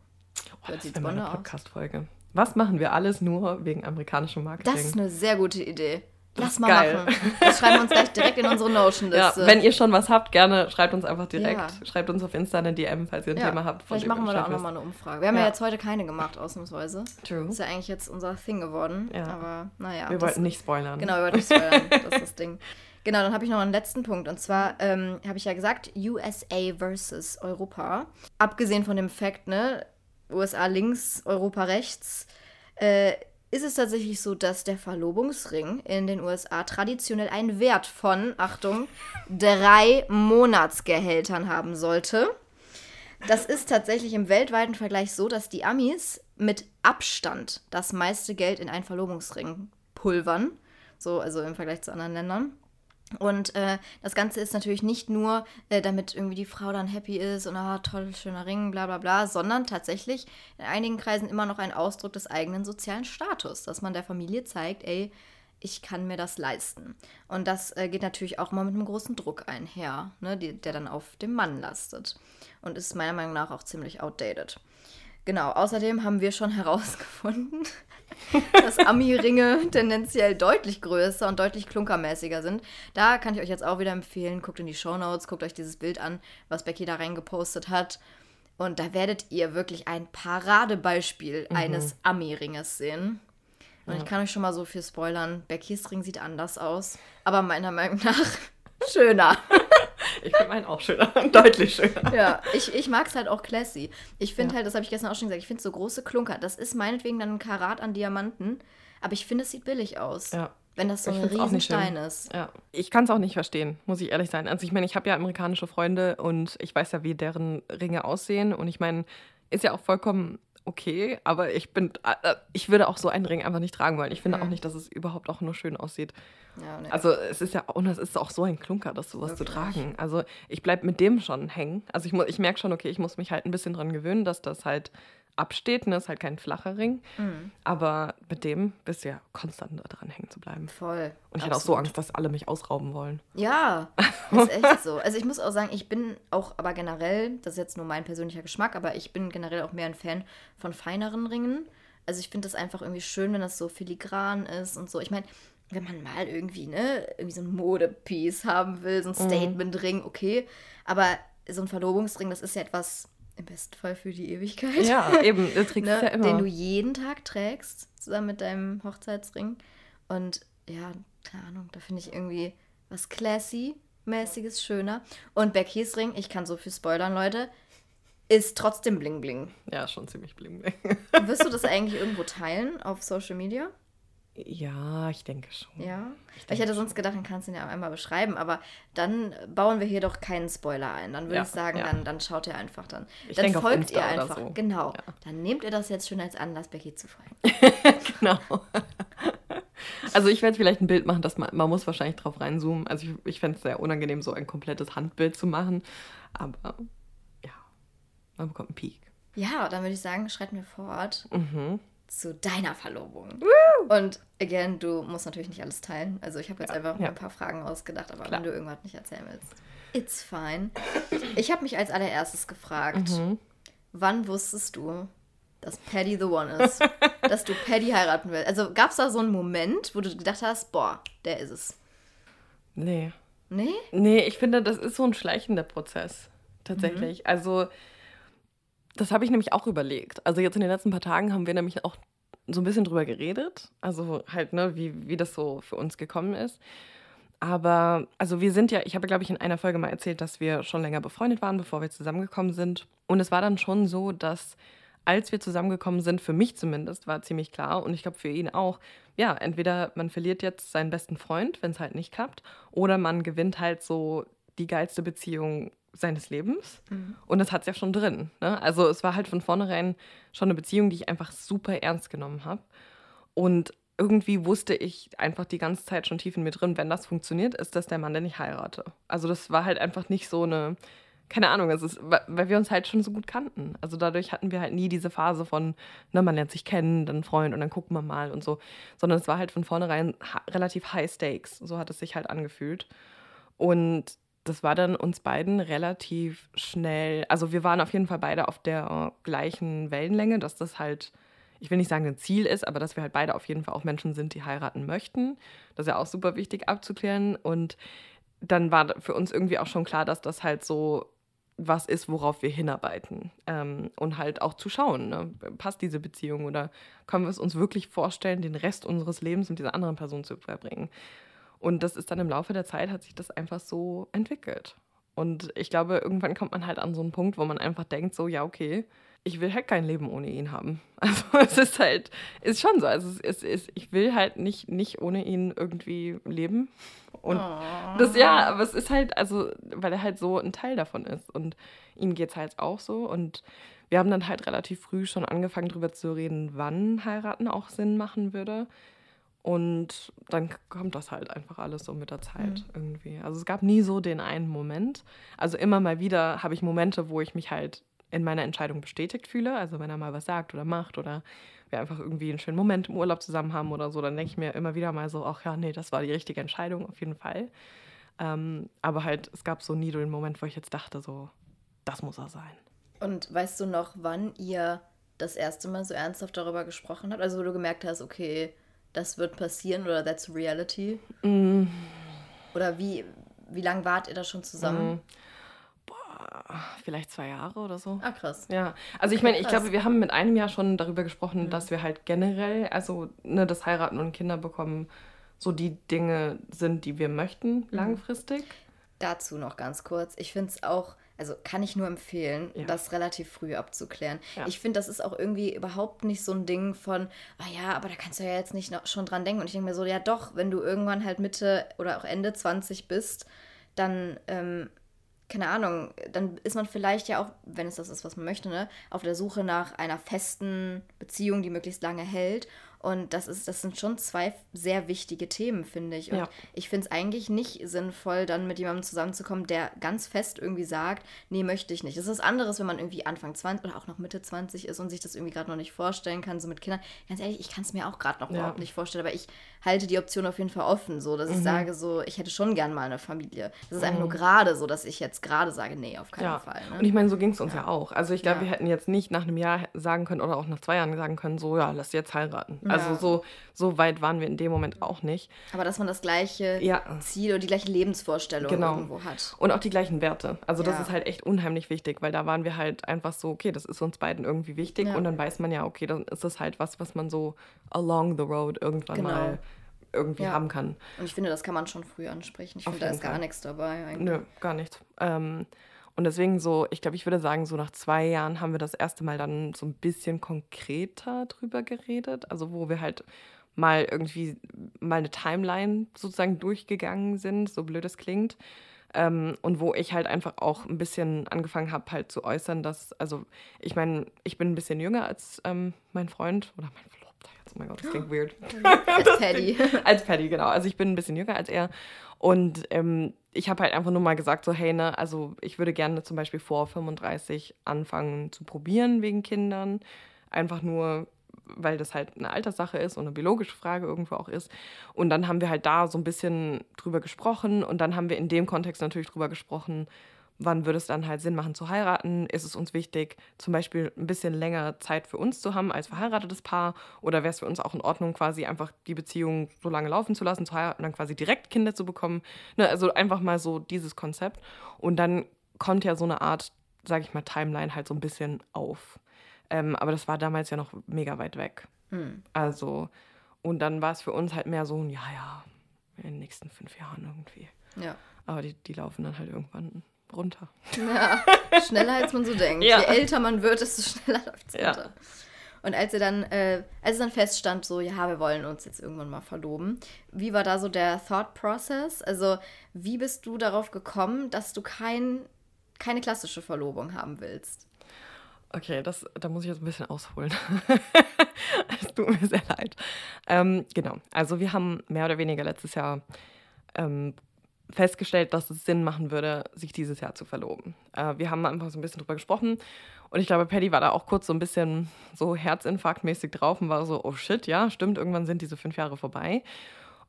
Oh, Das wäre eine. Podcast-Folge. Was machen wir alles nur wegen amerikanischem Marketing? Das ist eine sehr gute Idee. Lass mal geil. machen. Das schreiben wir uns gleich direkt in unsere ja, Notion-Liste. wenn ihr schon was habt, gerne schreibt uns einfach direkt. Ja. Schreibt uns auf Insta eine DM, falls ihr ein Ja, Thema habt. Vielleicht machen wir da auch nochmal eine Umfrage. Wir haben ja. Ja. jetzt heute keine gemacht, ausnahmsweise. True. ist ja eigentlich jetzt unser Thing geworden. Ja. Aber naja. wir das- wollten nicht spoilern. Genau, wir wollten nicht spoilern. das ist das Ding. Genau, dann habe ich noch einen letzten Punkt. Und zwar ähm, habe ich ja gesagt, USA versus Europa. Abgesehen von dem Fakt, ne, USA links, Europa rechts, äh, ist es tatsächlich so, dass der Verlobungsring in den USA traditionell einen Wert von, Achtung, [laughs] drei Monatsgehältern haben sollte. Das ist tatsächlich im weltweiten Vergleich so, dass die Amis mit Abstand das meiste Geld in einen Verlobungsring pulvern. So, also im Vergleich zu anderen Ländern. Und äh, das Ganze ist natürlich nicht nur, äh, damit irgendwie die Frau dann happy ist und ah, toll, schöner Ring, bla bla bla, sondern tatsächlich in einigen Kreisen immer noch ein Ausdruck des eigenen sozialen Status, dass man der Familie zeigt, ey, ich kann mir das leisten. Und das äh, geht natürlich auch immer mit einem großen Druck einher, ne, die, der dann auf dem Mann lastet. Und ist meiner Meinung nach auch ziemlich outdated. Genau, außerdem haben wir schon [laughs] herausgefunden, dass Ami-Ringe tendenziell deutlich größer und deutlich klunkermäßiger sind. Da kann ich euch jetzt auch wieder empfehlen, guckt in die Shownotes, guckt euch dieses Bild an, was Becky da reingepostet hat. Und da werdet ihr wirklich ein Paradebeispiel eines Ami-Ringes sehen. Und ich kann euch schon mal so viel spoilern, Beckys Ring sieht anders aus, aber meiner Meinung nach [laughs] schöner. Ich finde meinen auch schöner. [laughs] Deutlich schöner. Ja, ich, ich mag es halt auch classy. Ich finde halt, das habe ich gestern auch schon gesagt, ich finde so große Klunker, das ist meinetwegen dann ein Karat an Diamanten, aber ich finde, es sieht billig aus. Ja. Wenn das so Ich ein. Riesenstein ist. Ja, ich kann es auch nicht verstehen, muss ich ehrlich sein. Also ich meine, ich habe ja amerikanische Freunde und ich weiß ja, wie deren Ringe aussehen. Und ich meine, ist ja auch vollkommen okay, aber ich bin, äh, ich würde auch so einen Ring einfach nicht tragen wollen. Ich finde Mhm. auch nicht, dass es überhaupt auch nur schön aussieht. Ja, ne. Also es ist ja, und es ist auch so ein Klunker, das sowas zu Wirklich. tragen. Also ich bleibe mit dem schon hängen. Also ich, ich merke schon, okay, ich muss mich halt ein bisschen dran gewöhnen, dass das halt absteht. Ne? Ist halt kein flacher Ring. Mhm. Aber mit dem bist du ja konstant da dran hängen zu bleiben. Voll. Und ich hatte auch so Absolut. Angst, dass alle mich ausrauben wollen. Ja, [laughs] ist echt so. Also ich muss auch sagen, ich bin auch aber generell, das ist jetzt nur mein persönlicher Geschmack, aber ich bin generell auch mehr ein Fan von feineren Ringen. Also ich finde das einfach irgendwie schön, wenn das so filigran ist und so. Ich meine, wenn man mal irgendwie, ne, irgendwie so ein Modepiece haben will, so ein Mhm. Statement-Ring, okay. Aber so ein Verlobungsring, das ist ja etwas im besten Fall für die Ewigkeit. Ja, [laughs] eben, du trägst ne, ja immer. Den du jeden Tag trägst, zusammen mit deinem Hochzeitsring. Und ja, keine Ahnung, da finde ich irgendwie was classy-mäßiges schöner. Und Beckys Ring, ich kann so viel spoilern, Leute, ist trotzdem bling bling. ja, schon ziemlich bling bling. Wirst du das eigentlich irgendwo teilen auf Social Media? Ja, ich denke schon. Ja. Weil ich hätte sonst gedacht, dann kannst du ihn ja einmal beschreiben, aber dann bauen wir hier doch keinen Spoiler ein. Dann würde Ja, ich sagen, ja. dann, dann schaut ihr einfach dann. Ich dann denke folgt ihr einfach. so. Genau. Ja. Dann nehmt ihr das jetzt schon als Anlass, Becky zu folgen. [laughs] genau. Also ich werde vielleicht ein Bild machen, dass man, man muss wahrscheinlich drauf reinzoomen. Also ich, ich fände es sehr unangenehm, so ein komplettes Handbild zu machen. Aber ja, man bekommt einen Peak. Ja, dann würde ich sagen, schreiten wir fort Mhm. Zu deiner Verlobung. Und again, du musst natürlich nicht alles teilen. Also ich habe jetzt Ja, einfach ja. ein paar Fragen ausgedacht, aber Klar. wenn du irgendwas nicht erzählen willst, it's fine. Ich habe mich als allererstes gefragt, Mhm. wann wusstest du, dass Paddy the one ist? [laughs] dass du Paddy heiraten willst? Also gab es da so einen Moment, wo du gedacht hast, boah, der ist es. Nee. Nee? Nee, ich finde, das ist so ein schleichender Prozess. Tatsächlich. Also, das habe ich nämlich auch überlegt. Also, jetzt in den letzten paar Tagen haben wir nämlich auch so ein bisschen drüber geredet. Also, halt, ne, wie, wie das so für uns gekommen ist. Aber, also, wir sind ja, ich habe, glaube ich, in einer Folge mal erzählt, dass wir schon länger befreundet waren, bevor wir zusammengekommen sind. Und es war dann schon so, dass als wir zusammengekommen sind, für mich zumindest, war ziemlich klar und ich glaube für ihn auch, ja, entweder man verliert jetzt seinen besten Freund, wenn es halt nicht klappt, oder man gewinnt halt so die geilste Beziehung seines Lebens. Und das hat es ja schon drin. Ne? Also es war halt von vornherein schon eine Beziehung, die ich einfach super ernst genommen habe. Und irgendwie wusste ich einfach die ganze Zeit schon tief in mir drin, wenn das funktioniert, ist das der Mann, den ich heirate. Also das war halt einfach nicht so eine, keine Ahnung, es ist, weil wir uns halt schon so gut kannten. Also dadurch hatten wir halt nie diese Phase von, ne, man lernt sich kennen, dann Freund und dann gucken wir mal und so, sondern es war halt von vornherein relativ high stakes. So hat es sich halt angefühlt. Und das war dann uns beiden relativ schnell, also wir waren auf jeden Fall beide auf der gleichen Wellenlänge, dass das halt, ich will nicht sagen ein Ziel ist, aber dass wir halt beide auf jeden Fall auch Menschen sind, die heiraten möchten. Das ist ja auch super wichtig abzuklären. Und dann war für uns irgendwie auch schon klar, dass das halt so was ist, worauf wir hinarbeiten. Ähm, und halt auch zu schauen, ne? passt diese Beziehung oder können wir es uns wirklich vorstellen, den Rest unseres Lebens mit dieser anderen Person zu verbringen. Und das ist dann im Laufe der Zeit, hat sich das einfach so entwickelt. Und ich glaube, irgendwann kommt man halt an so einen Punkt, wo man einfach denkt, so, ja, okay, ich will halt kein Leben ohne ihn haben. [laughs] Also es ist halt, ist schon so. Also es ist, ich will halt nicht, nicht ohne ihn irgendwie leben. Und das, ja, aber es ist halt, also, weil er halt so ein Teil davon ist. Und ihm geht es halt auch so. Und wir haben dann halt relativ früh schon angefangen, darüber zu reden, wann heiraten auch Sinn machen würde. Und dann kommt das halt einfach alles so mit der Zeit irgendwie. Also es gab nie so den einen Moment. Also immer mal wieder habe ich Momente, wo ich mich halt in meiner Entscheidung bestätigt fühle. Also wenn er mal was sagt oder macht oder wir einfach irgendwie einen schönen Moment im Urlaub zusammen haben oder so, dann denke ich mir immer wieder mal so, ach ja, nee, das war die richtige Entscheidung auf jeden Fall. Ähm, aber halt, es gab so nie den Moment, wo ich jetzt dachte, so, das muss er sein. Und weißt du noch, wann ihr das erste Mal so ernsthaft darüber gesprochen habt? Also wo du gemerkt hast, okay, das wird passieren oder that's reality? Mm. Oder wie, wie lange wart ihr da schon zusammen? Vielleicht zwei Jahre oder so. Ah, krass. Ja, also ich Okay, meine, ich glaube, wir haben mit einem Jahr schon darüber gesprochen, Mhm. dass wir halt generell, also ne, das Heiraten und Kinder bekommen, so die Dinge sind, die wir Mhm. möchten langfristig. Dazu noch ganz kurz. Ich finde es auch, also kann ich nur empfehlen, Ja. das relativ früh abzuklären. Ja. Ich finde, das ist auch irgendwie überhaupt nicht so ein Ding von, ah ja, aber da kannst du ja jetzt nicht noch schon dran denken. Und ich denke mir so, ja doch, wenn du irgendwann halt Mitte oder auch Ende 20 bist, dann, ähm, keine Ahnung, dann ist man vielleicht ja auch, wenn es das ist, was man möchte, ne, auf der Suche nach einer festen Beziehung, die möglichst lange hält. Und das ist, das sind schon zwei sehr wichtige Themen, finde ich. Und Ja. ich finde es eigentlich nicht sinnvoll, dann mit jemandem zusammenzukommen, der ganz fest irgendwie sagt, nee, möchte ich nicht. Es ist anderes, wenn man irgendwie Anfang 20 oder auch noch Mitte 20 ist und sich das irgendwie gerade noch nicht vorstellen kann, so mit Kindern. Ganz ehrlich, ich kann es mir auch gerade noch Ja. überhaupt nicht vorstellen, aber ich halte die Option auf jeden Fall offen, so Mhm. dass ich sage, so, ich hätte schon gern mal eine Familie. Das ist einfach nur gerade so, dass ich jetzt gerade sage, nee, auf keinen Ja, Fall. und Ne? ich meine, so ging es uns ja. auch. Also ich glaube, wir hätten jetzt nicht nach einem Jahr sagen können oder auch nach zwei Jahren sagen können, so ja, lass jetzt heiraten. Also Ja. so, so weit waren wir in dem Moment auch nicht. Aber dass man das gleiche Ja. Ziel oder die gleiche Lebensvorstellung Genau. irgendwo hat. Und auch die gleichen Werte. Also das ist halt echt unheimlich wichtig, weil da waren wir halt einfach so, okay, das ist uns beiden irgendwie wichtig. Und dann weiß man ja, okay, dann ist das halt was, was man so along the road irgendwann Genau. mal irgendwie Ja. haben kann. Und ich finde, das kann man schon früh ansprechen. Ich Auf finde, da ist gar Fall. nichts dabei eigentlich. Nö, gar nicht. Ähm, und deswegen so, ich glaube, ich würde sagen, so nach zwei Jahren haben wir das erste Mal dann so ein bisschen konkreter drüber geredet. Also wo wir halt mal irgendwie mal eine Timeline sozusagen durchgegangen sind, so blöd es klingt. Ähm, und wo ich halt einfach auch ein bisschen angefangen habe, halt zu äußern, dass, also ich meine, ich bin ein bisschen jünger als ähm, mein Freund oder mein Verlobter jetzt. Oh mein Gott, das klingt weird. Als Paddy. [laughs] als Paddy, genau. Also ich bin ein bisschen jünger als er. Und ähm, ich habe halt einfach nur mal gesagt, so, hey, ne, also ich würde gerne zum Beispiel vor 35 anfangen zu probieren wegen Kindern. Einfach nur, weil das halt eine Alterssache ist und eine biologische Frage irgendwo auch ist. Und dann haben wir halt da so ein bisschen drüber gesprochen und dann haben wir in dem Kontext natürlich drüber gesprochen, wann würde es dann halt Sinn machen zu heiraten? Ist es uns wichtig, zum Beispiel ein bisschen länger Zeit für uns zu haben als verheiratetes Paar? Oder wäre es für uns auch in Ordnung, quasi einfach die Beziehung so lange laufen zu lassen, zu heiraten und dann quasi direkt Kinder zu bekommen? Ne, also einfach mal so dieses Konzept. Und dann kommt ja so eine Art, sage ich mal, Timeline halt so ein bisschen auf. Ähm, aber das war damals ja noch mega weit weg. Also, und dann war es für uns halt mehr so ein, ja, ja, in den nächsten fünf Jahren irgendwie. Ja. Aber die, die laufen dann halt irgendwann runter. ja. Schneller als man so denkt. Ja. Je älter man wird, desto schneller läuft es Ja. runter. Und als ihr dann, äh, als es dann feststand, so, ja, wir wollen uns jetzt irgendwann mal verloben, wie war da so der Thought Process? Also, wie bist du darauf gekommen, dass du kein, keine klassische Verlobung haben willst? Okay, das, da muss ich jetzt ein bisschen ausholen. [laughs] es tut mir sehr leid. Ähm, genau, also wir haben mehr oder weniger letztes Jahr ähm, festgestellt, dass es Sinn machen würde, sich dieses Jahr zu verloben. Äh, wir haben einfach so ein bisschen drüber gesprochen und ich glaube, Paddy war da auch kurz so ein bisschen so herzinfarktmäßig drauf und war so, oh shit, ja, stimmt, irgendwann sind diese fünf Jahre vorbei.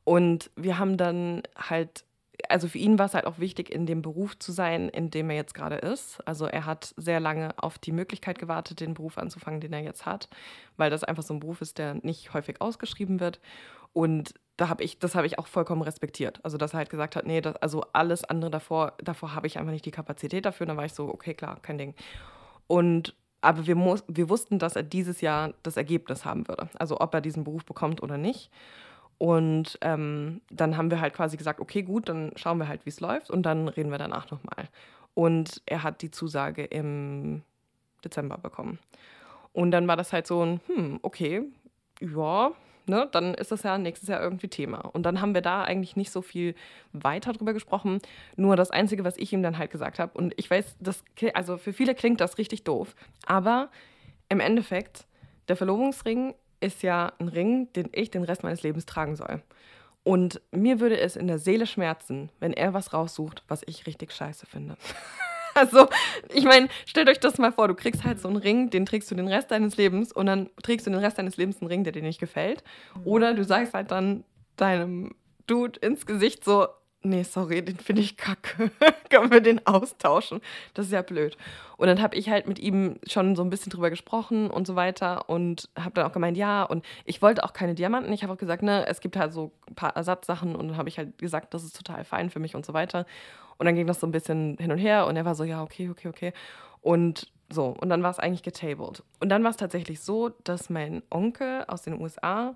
Und wir haben dann halt, also für ihn war es halt auch wichtig, in dem Beruf zu sein, in dem er jetzt gerade ist. Also er hat sehr lange auf die Möglichkeit gewartet, den Beruf anzufangen, den er jetzt hat, weil das einfach so ein Beruf ist, der nicht häufig ausgeschrieben wird. Und da habe ich, das habe ich auch vollkommen respektiert. Also, dass er halt gesagt hat, nee, das, also alles andere davor, davor habe ich einfach nicht die Kapazität dafür. Und dann war ich so, okay, klar, kein Ding. Und aber wir, muss, wir wussten, dass er dieses Jahr das Ergebnis haben würde. Also ob er diesen Beruf bekommt oder nicht. Und ähm, dann haben wir halt quasi gesagt, okay, gut, dann schauen wir halt, wie es läuft und dann reden wir danach nochmal. Und er hat die Zusage im Dezember bekommen. Und dann war das halt so ein, hm, okay, ja, ne, dann ist das ja nächstes Jahr irgendwie Thema. Und dann haben wir da eigentlich nicht so viel weiter drüber gesprochen. Nur das Einzige, was ich ihm dann halt gesagt habe, und ich weiß, das, also für viele klingt das richtig doof, aber im Endeffekt, der Verlobungsring ist ja ein Ring, den ich den Rest meines Lebens tragen soll. Und mir würde es in der Seele schmerzen, wenn er was raussucht, was ich richtig scheiße finde. [laughs] Also, ich meine, stellt euch das mal vor, du kriegst halt so einen Ring, den trägst du den Rest deines Lebens und dann trägst du den Rest deines Lebens einen Ring, der dir nicht gefällt. Oder du sagst halt dann deinem Dude ins Gesicht so, nee, sorry, den finde ich kacke. [laughs] Können wir den austauschen? Das ist ja blöd. Und dann habe ich halt mit ihm schon so ein bisschen drüber gesprochen und so weiter und habe dann auch gemeint, ja, und ich wollte auch keine Diamanten. Ich habe auch gesagt, ne, es gibt halt so ein paar Ersatzsachen und dann habe ich halt gesagt, das ist total fein für mich und so weiter. Und dann ging das so ein bisschen hin und her und er war so, ja, okay, okay, okay. Und so, und dann war es eigentlich getabled. Und dann war es tatsächlich so, dass mein Onkel aus den USA,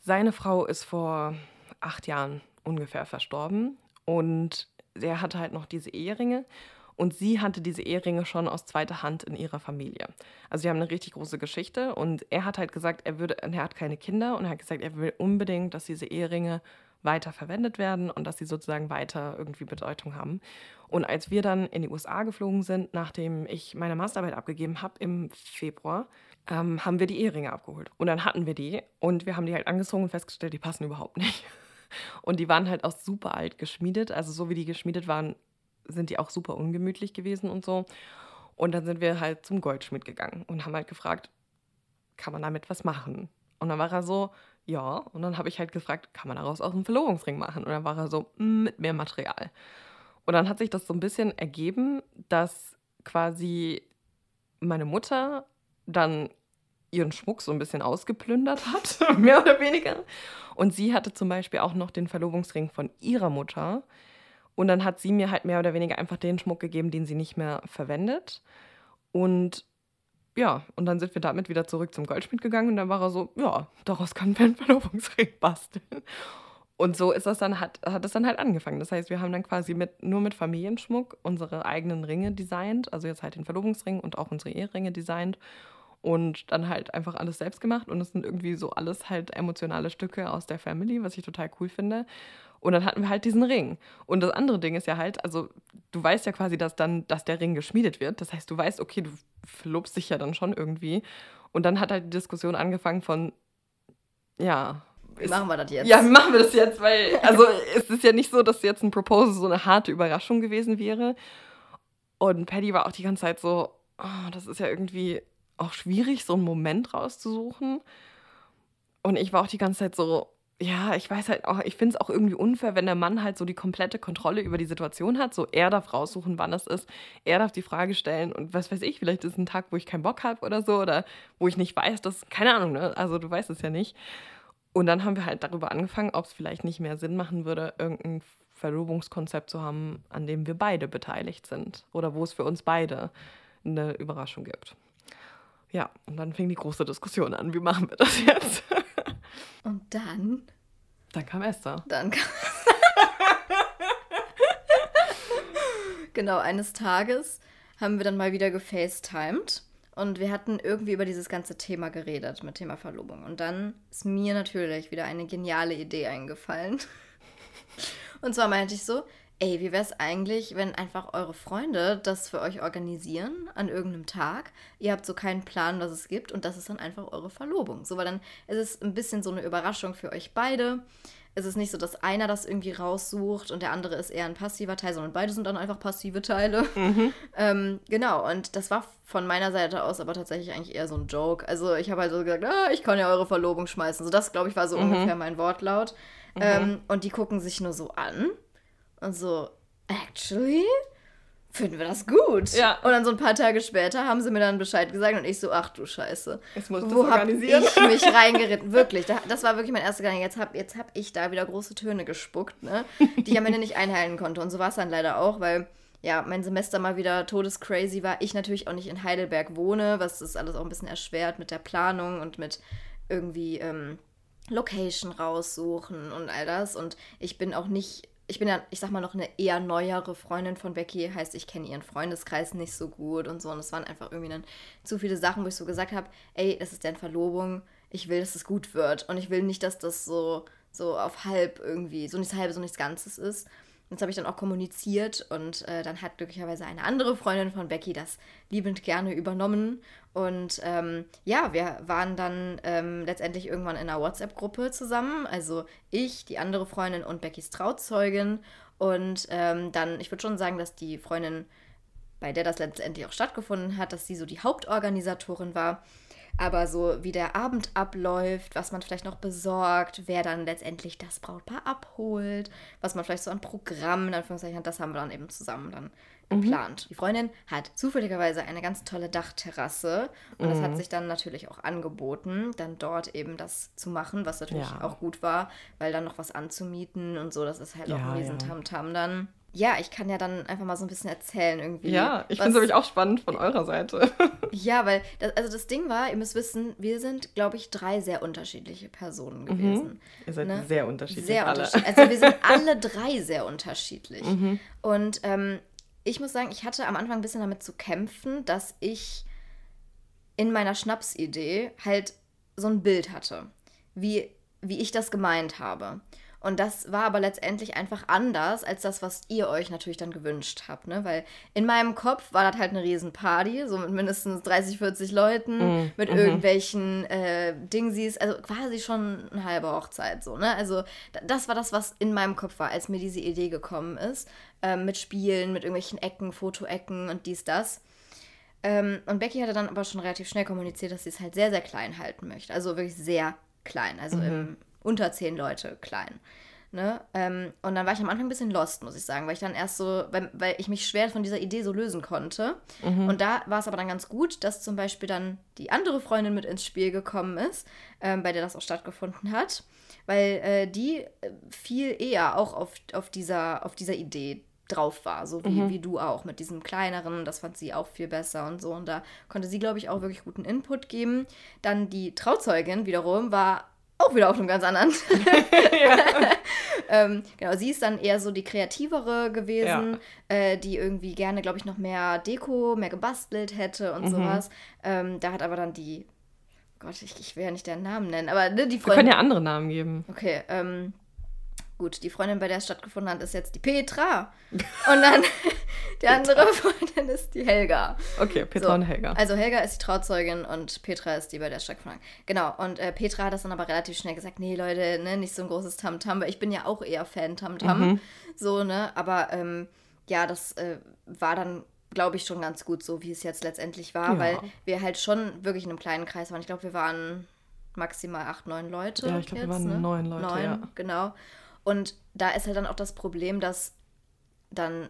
seine Frau ist vor acht Jahren ungefähr verstorben und er hatte halt noch diese Eheringe und sie hatte diese Eheringe schon aus zweiter Hand in ihrer Familie. Also sie haben eine richtig große Geschichte und er hat halt gesagt, er würde, er hat keine Kinder und er hat gesagt, er will unbedingt, dass diese Eheringe weiter verwendet werden und dass sie sozusagen weiter irgendwie Bedeutung haben. Und als wir dann in die USA geflogen sind, nachdem ich meine Masterarbeit abgegeben habe im Februar, ähm, haben wir die Eheringe abgeholt. Und dann hatten wir die und wir haben die halt angezogen und festgestellt, die passen überhaupt nicht. [laughs] Und die waren halt auch super alt geschmiedet. Also so wie die geschmiedet waren, sind die auch super ungemütlich gewesen und so. Und dann sind wir halt zum Goldschmied gegangen und haben halt gefragt, kann man damit was machen? Und dann war er so, ja. Und dann habe ich halt gefragt, kann man daraus auch einen Verlobungsring machen? Und dann war er so, mm, mit mehr Material. Und dann hat sich das so ein bisschen ergeben, dass quasi meine Mutter dann ihren Schmuck so ein bisschen ausgeplündert hat, [laughs] mehr oder weniger. Und sie hatte zum Beispiel auch noch den Verlobungsring von ihrer Mutter. Und dann hat sie mir halt mehr oder weniger einfach den Schmuck gegeben, den sie nicht mehr verwendet. Und ja, und dann sind wir damit wieder zurück zum Goldschmied gegangen und dann war er so, ja, daraus können wir einen Verlobungsring basteln. Und so ist das dann, hat, hat es dann halt angefangen. Das heißt, wir haben dann quasi mit, nur mit Familienschmuck unsere eigenen Ringe designt, also jetzt halt den Verlobungsring und auch unsere Eheringe designt und dann halt einfach alles selbst gemacht. Und es sind irgendwie so alles halt emotionale Stücke aus der Family, was ich total cool finde. Und dann hatten wir halt diesen Ring. Und das andere Ding ist ja halt, also du weißt ja quasi, dass dann, dass der Ring geschmiedet wird. Das heißt, du weißt, okay, du verlobst dich ja dann schon irgendwie. Und dann hat halt die Diskussion angefangen von, ja. Wie machen wir das jetzt? Ja, machen wir das jetzt? Weil, also [laughs] es ist ja nicht so, dass jetzt ein Proposal so eine harte Überraschung gewesen wäre. Und Paddy war auch die ganze Zeit so, oh, das ist ja irgendwie auch schwierig, so einen Moment rauszusuchen. Und ich war auch die ganze Zeit so, ja, ich weiß halt auch, ich finde es auch irgendwie unfair, wenn der Mann halt so die komplette Kontrolle über die Situation hat. So, er darf raussuchen, wann es ist. Er darf die Frage stellen und was weiß ich, vielleicht ist ein Tag, wo ich keinen Bock habe oder so oder wo ich nicht weiß, dass, keine Ahnung, ne? Also du weißt es ja nicht. Und dann haben wir halt darüber angefangen, ob es vielleicht nicht mehr Sinn machen würde, irgendein Verlobungskonzept zu haben, an dem wir beide beteiligt sind oder wo es für uns beide eine Überraschung gibt. Ja, und dann fing die große Diskussion an, wie machen wir das jetzt? [laughs] Und dann? Dann kam Esther. Dann kam [laughs] Genau, eines Tages haben wir dann mal wieder gefacetimed und wir hatten irgendwie über dieses ganze Thema geredet, mit Thema Verlobung. Und dann ist mir natürlich wieder eine geniale Idee eingefallen. [laughs] Und zwar meinte ich so, ey, wie wäre es eigentlich, wenn einfach eure Freunde das für euch organisieren an irgendeinem Tag? Ihr habt so keinen Plan, was es gibt und das ist dann einfach eure Verlobung. So, weil dann ist es ein bisschen so eine Überraschung für euch beide. Es ist nicht so, dass einer das irgendwie raussucht und der andere ist eher ein passiver Teil, sondern beide sind dann einfach passive Teile. Mhm. [laughs] Ähm, genau, und das war von meiner Seite aus aber tatsächlich eigentlich eher so ein Joke. Also ich habe halt so gesagt, ah, ich kann ja eure Verlobung schmeißen. So das, glaube ich, war so mhm. ungefähr mein Wortlaut. Mhm. Ähm, und die gucken sich nur so an und so, actually? Finden wir das gut? Ja. Und dann so ein paar Tage später haben sie mir dann Bescheid gesagt und ich so, ach du Scheiße. Jetzt muss ich Wo organisieren. ich mich [laughs] reingeritten? Wirklich. Das war wirklich mein erster Gedanke. Jetzt habe jetzt hab ich da wieder große Töne gespuckt, ne? Die ich am Ende nicht einhalten konnte. Und so war es dann leider auch, weil ja, mein Semester mal wieder todescrazy war. Ich natürlich auch nicht in Heidelberg wohne, was das alles auch ein bisschen erschwert mit der Planung und mit irgendwie ähm, Location raussuchen und all das. Und ich bin auch nicht ich bin ja, ich sag mal, noch eine eher neuere Freundin von Becky, heißt, ich kenne ihren Freundeskreis nicht so gut und so. Und es waren einfach irgendwie dann zu viele Sachen, wo ich so gesagt habe, ey, das ist deren Verlobung, ich will, dass es gut wird. Und ich will nicht, dass das so, so auf halb irgendwie, so nichts halbes, so nichts Ganzes ist. Das habe ich dann auch kommuniziert und äh, dann hat glücklicherweise eine andere Freundin von Becky das liebend gerne übernommen. Und ähm, ja, wir waren dann ähm, letztendlich irgendwann in einer WhatsApp-Gruppe zusammen. Also ich, die andere Freundin und Beckys Trauzeugin. Und ähm, dann, ich würde schon sagen, dass die Freundin, bei der das letztendlich auch stattgefunden hat, dass sie so die Hauptorganisatorin war. Aber so wie der Abend abläuft, was man vielleicht noch besorgt, wer dann letztendlich das Brautpaar abholt, was man vielleicht so an Programmen in Anführungszeichen hat, das haben wir dann eben zusammen dann. Geplant. Mhm. Die Freundin hat zufälligerweise eine ganz tolle Dachterrasse und es mhm. hat sich dann natürlich auch angeboten, dann dort eben das zu machen, was natürlich ja. auch gut war, weil dann noch was anzumieten und so, das ist halt ja, auch ein Riesentamtam ja. dann ja, ich kann ja dann einfach mal so ein bisschen erzählen irgendwie. Ja, ich finde es nämlich auch spannend von eurer Seite. [laughs] ja, weil, das, also das Ding war, ihr müsst wissen, wir sind, glaube ich, drei sehr unterschiedliche Personen mhm. gewesen. Mhm. Ihr seid ne? sehr unterschiedlich. Sehr unterschiedlich. Also wir sind [laughs] alle drei sehr unterschiedlich. Mhm. Und ähm, ich muss sagen, ich hatte am Anfang ein bisschen damit zu kämpfen, dass ich in meiner Schnapsidee halt so ein Bild hatte, wie, wie ich das gemeint habe. Und das war aber letztendlich einfach anders als das, was ihr euch natürlich dann gewünscht habt, ne? Weil in meinem Kopf war das halt eine Riesenparty, so mit mindestens 30, 40 Leuten, mm, mit mhm. irgendwelchen äh, Dingsies, also quasi schon eine halbe Hochzeit, so, ne? Also das war das, was in meinem Kopf war, als mir diese Idee gekommen ist, ähm, mit Spielen, mit irgendwelchen Ecken, Fotoecken und dies, das. Ähm, und Becky hatte dann aber schon relativ schnell kommuniziert, dass sie es halt sehr, sehr klein halten möchte. Also wirklich sehr klein, also mhm. im unter zehn Leute klein. Ne? Ähm, und dann war ich am Anfang ein bisschen lost, muss ich sagen, weil ich dann erst so, weil, weil ich mich schwer von dieser Idee so lösen konnte. Mhm. Und da war es aber dann ganz gut, dass zum Beispiel dann die andere Freundin mit ins Spiel gekommen ist, ähm, bei der das auch stattgefunden hat, weil äh, die äh, viel eher auch auf, auf, dieser, auf dieser Idee drauf war, so wie, mhm. wie du auch, mit diesem kleineren, das fand sie auch viel besser und so. Und da konnte sie, glaube ich, auch wirklich guten Input geben. Dann die Trauzeugin wiederum war auch wieder auf einem ganz anderen. [laughs] [laughs] ähm, genau, sie ist dann eher so die kreativere gewesen, ja. äh, die irgendwie gerne, glaube ich, noch mehr Deko, mehr gebastelt hätte und mhm. sowas. Ähm, da hat aber dann die, Gott, ich, ich will ja nicht deren Namen nennen, aber ne, die Freundin. Wir können ja andere Namen geben. Okay, ähm, Gut, die Freundin, bei der es stattgefunden hat, ist jetzt die Petra. Und dann [laughs] die andere Freundin ist die Helga. Okay, Petra so, und Helga. Also Helga ist die Trauzeugin und Petra ist die, bei der es stattgefunden hat. Genau, und äh, Petra hat das dann aber relativ schnell gesagt, nee, Leute, ne, nicht so ein großes Tamtam, weil ich bin ja auch eher Fan Tamtam. Mhm. So, ne, aber ähm, ja, das äh, war dann glaube ich, schon ganz gut so, wie es jetzt letztendlich war, ja. weil wir halt schon wirklich in einem kleinen Kreis waren. Ich glaube, wir waren maximal acht, neun Leute. Ja, ich glaube, wir waren ne? neun Leute. Neun, ja. genau. Und da ist halt dann auch das Problem, dass dann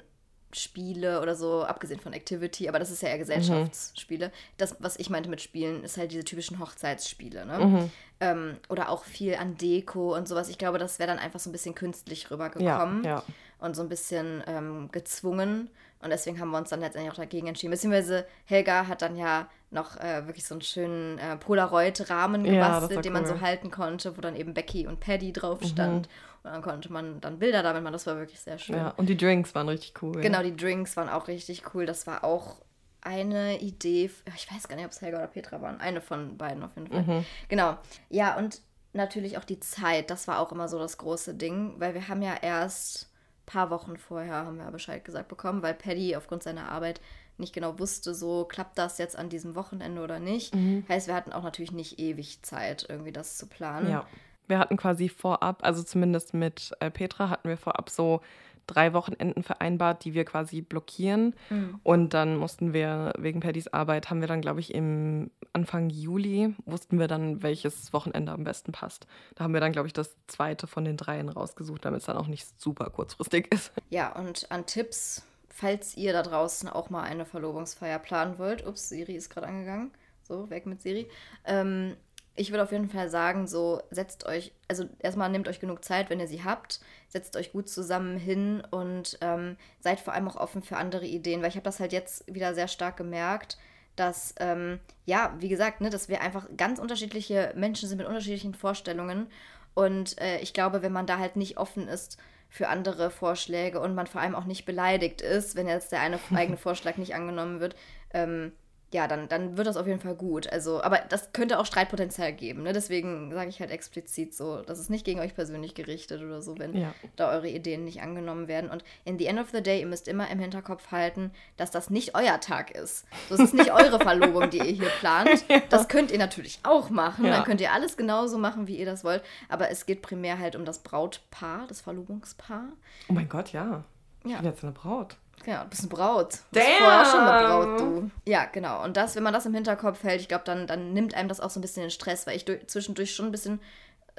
Spiele oder so, abgesehen von Activity, aber das ist ja eher Gesellschaftsspiele. Mhm. Das, was ich meinte mit Spielen, ist halt diese typischen Hochzeitsspiele, ne? Mhm. Ähm, oder auch viel an Deko und sowas. Ich glaube, das wäre dann einfach so ein bisschen künstlich rübergekommen ja, ja. und so ein bisschen ähm, gezwungen. Und deswegen haben wir uns dann letztendlich auch dagegen entschieden. Beziehungsweise Helga hat dann ja noch äh, wirklich so einen schönen äh, Polaroid-Rahmen gebastelt, ja, den cool. man so halten konnte, wo dann eben Becky und Paddy drauf mhm. stand. Mhm. Und dann konnte man dann Bilder damit machen. Das war wirklich sehr schön. Ja, und die Drinks waren richtig cool. Genau, die Drinks waren auch richtig cool. Das war auch eine Idee. Ich weiß gar nicht, ob es Helga oder Petra waren. Eine von beiden auf jeden Fall. Mhm. Genau. Ja, und natürlich auch die Zeit. Das war auch immer so das große Ding, weil wir haben ja erst ein paar Wochen vorher haben wir Bescheid gesagt bekommen, weil Paddy aufgrund seiner Arbeit nicht genau wusste, so klappt das jetzt an diesem Wochenende oder nicht. Mhm. Heißt, wir hatten auch natürlich nicht ewig Zeit, irgendwie das zu planen. Ja. Wir hatten quasi vorab, also zumindest mit äh, Petra, hatten wir vorab so drei Wochenenden vereinbart, die wir quasi blockieren. Mhm. Und dann mussten wir, wegen Paddys Arbeit, haben wir dann, glaube ich, im Anfang Juli, wussten wir dann, welches Wochenende am besten passt. Da haben wir dann, glaube ich, das zweite von den dreien rausgesucht, damit es dann auch nicht super kurzfristig [laughs] ist. Ja, und an Tipps, falls ihr da draußen auch mal eine Verlobungsfeier planen wollt. Ups, Siri ist gerade angegangen. So, weg mit Siri. Ähm, ich würde auf jeden Fall sagen, so setzt euch, also erstmal nehmt euch genug Zeit, wenn ihr sie habt, setzt euch gut zusammen hin und ähm, seid vor allem auch offen für andere Ideen, weil ich habe das halt jetzt wieder sehr stark gemerkt, dass, ähm, ja, wie gesagt, ne, dass wir einfach ganz unterschiedliche Menschen sind mit unterschiedlichen Vorstellungen. Und äh, ich glaube, wenn man da halt nicht offen ist für andere Vorschläge und man vor allem auch nicht beleidigt ist, wenn jetzt der eine [laughs] eigene Vorschlag nicht angenommen wird, ähm, ja, dann, dann wird das auf jeden Fall gut. Also, aber das könnte auch Streitpotenzial geben. Ne? Deswegen sage ich halt explizit so, das ist nicht gegen euch persönlich gerichtet oder so, wenn ja. da eure Ideen nicht angenommen werden. Und in the end of the day, ihr müsst immer im Hinterkopf halten, dass das nicht euer Tag ist. Das ist nicht eure Verlobung, die ihr hier plant. [laughs] Ja. Das könnt ihr natürlich auch machen. Ja. Dann könnt ihr alles genauso machen, wie ihr das wollt. Aber es geht primär halt um das Brautpaar, das Verlobungspaar. Oh mein Gott, ja. Ich bin jetzt eine Braut. Genau, du bist eine Braut. Du bist vorher schon eine Braut, du. Ja, genau. Und das, wenn man das im Hinterkopf hält, ich glaube, dann, dann nimmt einem das auch so ein bisschen den Stress, weil ich durch, zwischendurch schon ein bisschen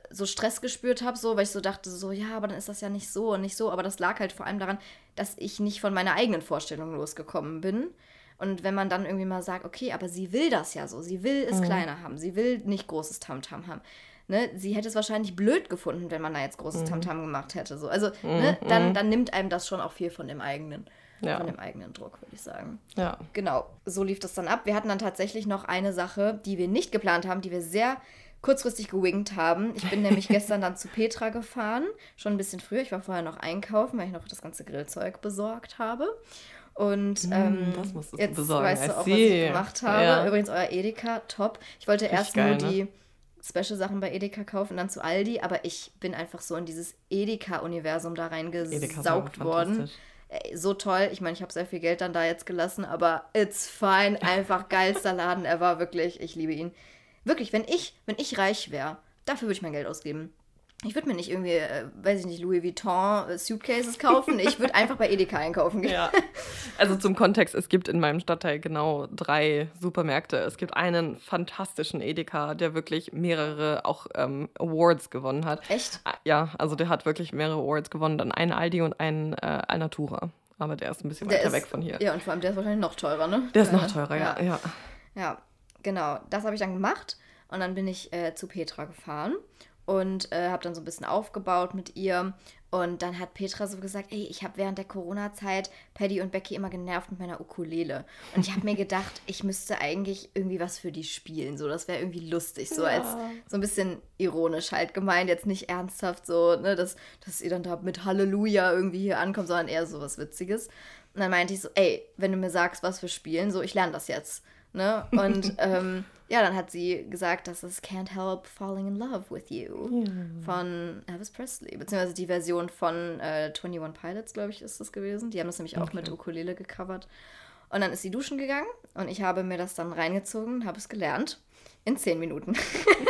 so Stress gespürt habe, so, weil ich so dachte, so, ja, aber dann ist das ja nicht so und nicht so. Aber das lag halt vor allem daran, dass ich nicht von meiner eigenen Vorstellung losgekommen bin. Und wenn man dann irgendwie mal sagt, okay, aber sie will das ja so, sie will es mhm. kleiner haben, sie will nicht großes Tamtam -Tam haben ne, sie hätte es wahrscheinlich blöd gefunden, wenn man da jetzt großes mhm. Tamtam -Tam gemacht hätte. So. Also, mhm. ne, dann, mhm. dann nimmt einem das schon auch viel von dem eigenen. Ja. Von dem eigenen Druck, würde ich sagen. Ja. Genau, so lief das dann ab. Wir hatten dann tatsächlich noch eine Sache, die wir nicht geplant haben, die wir sehr kurzfristig gewinkt haben. Ich bin nämlich [laughs] gestern dann zu Petra gefahren, schon ein bisschen früher. Ich war vorher noch einkaufen, weil ich noch das ganze Grillzeug besorgt habe. Und mm, ähm, jetzt besorgen. weißt du auch, was ich gemacht habe. Ja. Übrigens, euer Edeka, top. Ich wollte Richtig erst geil, nur die, Special-Sachen bei Edeka kaufen, dann zu Aldi, aber ich bin einfach so in dieses Edeka-Universum da reingesaugt worden. Ey, so toll. Ich meine, ich habe sehr viel Geld dann da jetzt gelassen, aber it's fine. Einfach geilster Laden Er war wirklich. Ich liebe ihn. Wirklich, wenn ich, wenn ich reich wäre, dafür würde ich mein Geld ausgeben. Ich würde mir nicht irgendwie, äh, weiß ich nicht, Louis Vuitton äh, Suitcases kaufen. Ich würde [laughs] einfach bei Edeka einkaufen gehen. Ja. Also zum Kontext, es gibt in meinem Stadtteil genau drei Supermärkte. Es gibt einen fantastischen Edeka, der wirklich mehrere auch ähm, Awards gewonnen hat. Echt? Ah, ja, also der hat wirklich mehrere Awards gewonnen. Dann einen Aldi und einen äh, Alnatura. Aber der ist ein bisschen der weiter ist, weg von hier. Ja, und vor allem der ist wahrscheinlich noch teurer, ne? Der ist ja. noch teurer, ja. Ja, ja genau. Das habe ich dann gemacht. Und dann bin ich äh, zu Petra gefahren und äh, habe dann so ein bisschen aufgebaut mit ihr. Und dann hat Petra so gesagt, ey, ich habe während der Corona-Zeit Paddy und Becky immer genervt mit meiner Ukulele. Und ich habe mir gedacht, [laughs] ich müsste eigentlich irgendwie was für die spielen. So, das wäre irgendwie lustig, so ja. als so ein bisschen ironisch halt gemeint, jetzt nicht ernsthaft so, ne, dass, dass ihr dann da mit Halleluja irgendwie hier ankommt, sondern eher so was Witziges. Und dann meinte ich so, ey, wenn du mir sagst, was wir spielen, so, ich lerne das jetzt. Ne? Und [laughs] ähm, ja, dann hat sie gesagt, dass es Can't Help Falling in Love with You ja. von Elvis Presley, beziehungsweise die Version von äh, 21 Pilots, glaube ich, ist das gewesen. Die haben das nämlich auch okay. mit Ukulele gecovert. Und dann ist sie duschen gegangen und ich habe mir das dann reingezogen, habe es gelernt in zehn Minuten.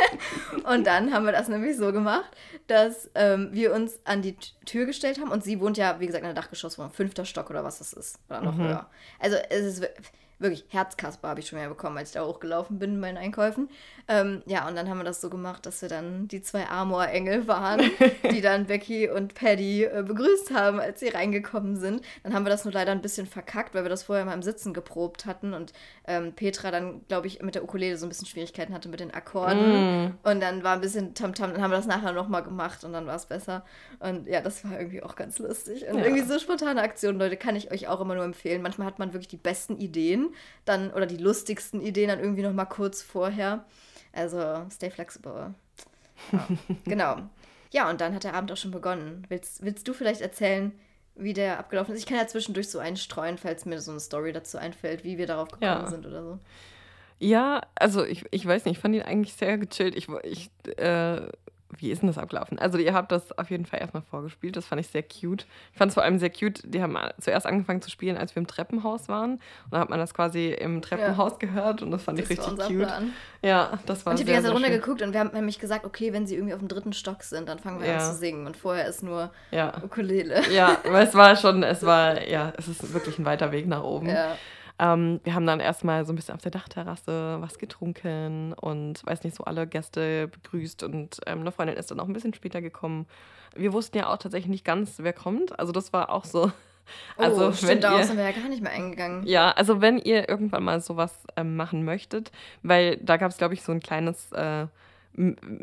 [laughs] und dann haben wir das nämlich so gemacht, dass ähm, wir uns an die Tür gestellt haben und sie wohnt ja, wie gesagt, in der Dachgeschosswohnung, fünfter Stock oder was das ist, oder noch mhm. höher. Also es ist wirklich Herzkasper habe ich schon mehr bekommen, als ich da hochgelaufen bin in meinen Einkäufen. Ähm, ja, und dann haben wir das so gemacht, dass wir dann die zwei Amor-Engel waren, [laughs] die dann Becky und Paddy äh, begrüßt haben, als sie reingekommen sind. Dann haben wir das nur leider ein bisschen verkackt, weil wir das vorher mal im Sitzen geprobt hatten und ähm, Petra dann, glaube ich, mit der Ukulele so ein bisschen Schwierigkeiten hatte mit den Akkorden. Mm. Und dann war ein bisschen Tamtam, -Tam. dann haben wir das nachher nochmal gemacht und dann war es besser. Und ja, das war irgendwie auch ganz lustig. Und ja. irgendwie so spontane Aktionen, Leute, kann ich euch auch immer nur empfehlen. Manchmal hat man wirklich die besten Ideen dann oder die lustigsten Ideen dann irgendwie noch mal kurz vorher. Also stay flexible. Ja, [laughs] genau. Ja, und dann hat der Abend auch schon begonnen. Willst, willst du vielleicht erzählen, wie der abgelaufen ist? Ich kann ja zwischendurch so einstreuen, falls mir so eine Story dazu einfällt, wie wir darauf gekommen ja. sind oder so. Ja, also ich, ich weiß nicht, ich fand ihn eigentlich sehr gechillt. Ich, ich äh, wie ist denn das abgelaufen? Also ihr habt das auf jeden Fall erstmal vorgespielt, das fand ich sehr cute. Ich fand es vor allem sehr cute, die haben zuerst angefangen zu spielen, als wir im Treppenhaus waren. Und da hat man das quasi im Treppenhaus ja. gehört und das fand das ich richtig cute. Plan. Ja, das war Und ich habe die ganze Zeit runtergeguckt und wir haben nämlich gesagt, okay, wenn sie irgendwie auf dem dritten Stock sind, dann fangen wir ja. an zu singen. Und vorher ist nur ja. Ukulele. Ja, weil es war schon, es [laughs] war, ja, es ist wirklich ein weiter Weg nach oben. Ja. Ähm, wir haben dann erstmal so ein bisschen auf der Dachterrasse was getrunken und weiß nicht, so alle Gäste begrüßt und ähm, eine Freundin ist dann auch ein bisschen später gekommen. Wir wussten ja auch tatsächlich nicht ganz, wer kommt. Also das war auch so. Also, oh, stimmt, wenn darauf sind wir ja gar nicht mehr eingegangen. Ja, also wenn ihr irgendwann mal sowas ähm, machen möchtet, weil da gab es, glaube ich, so ein kleines äh,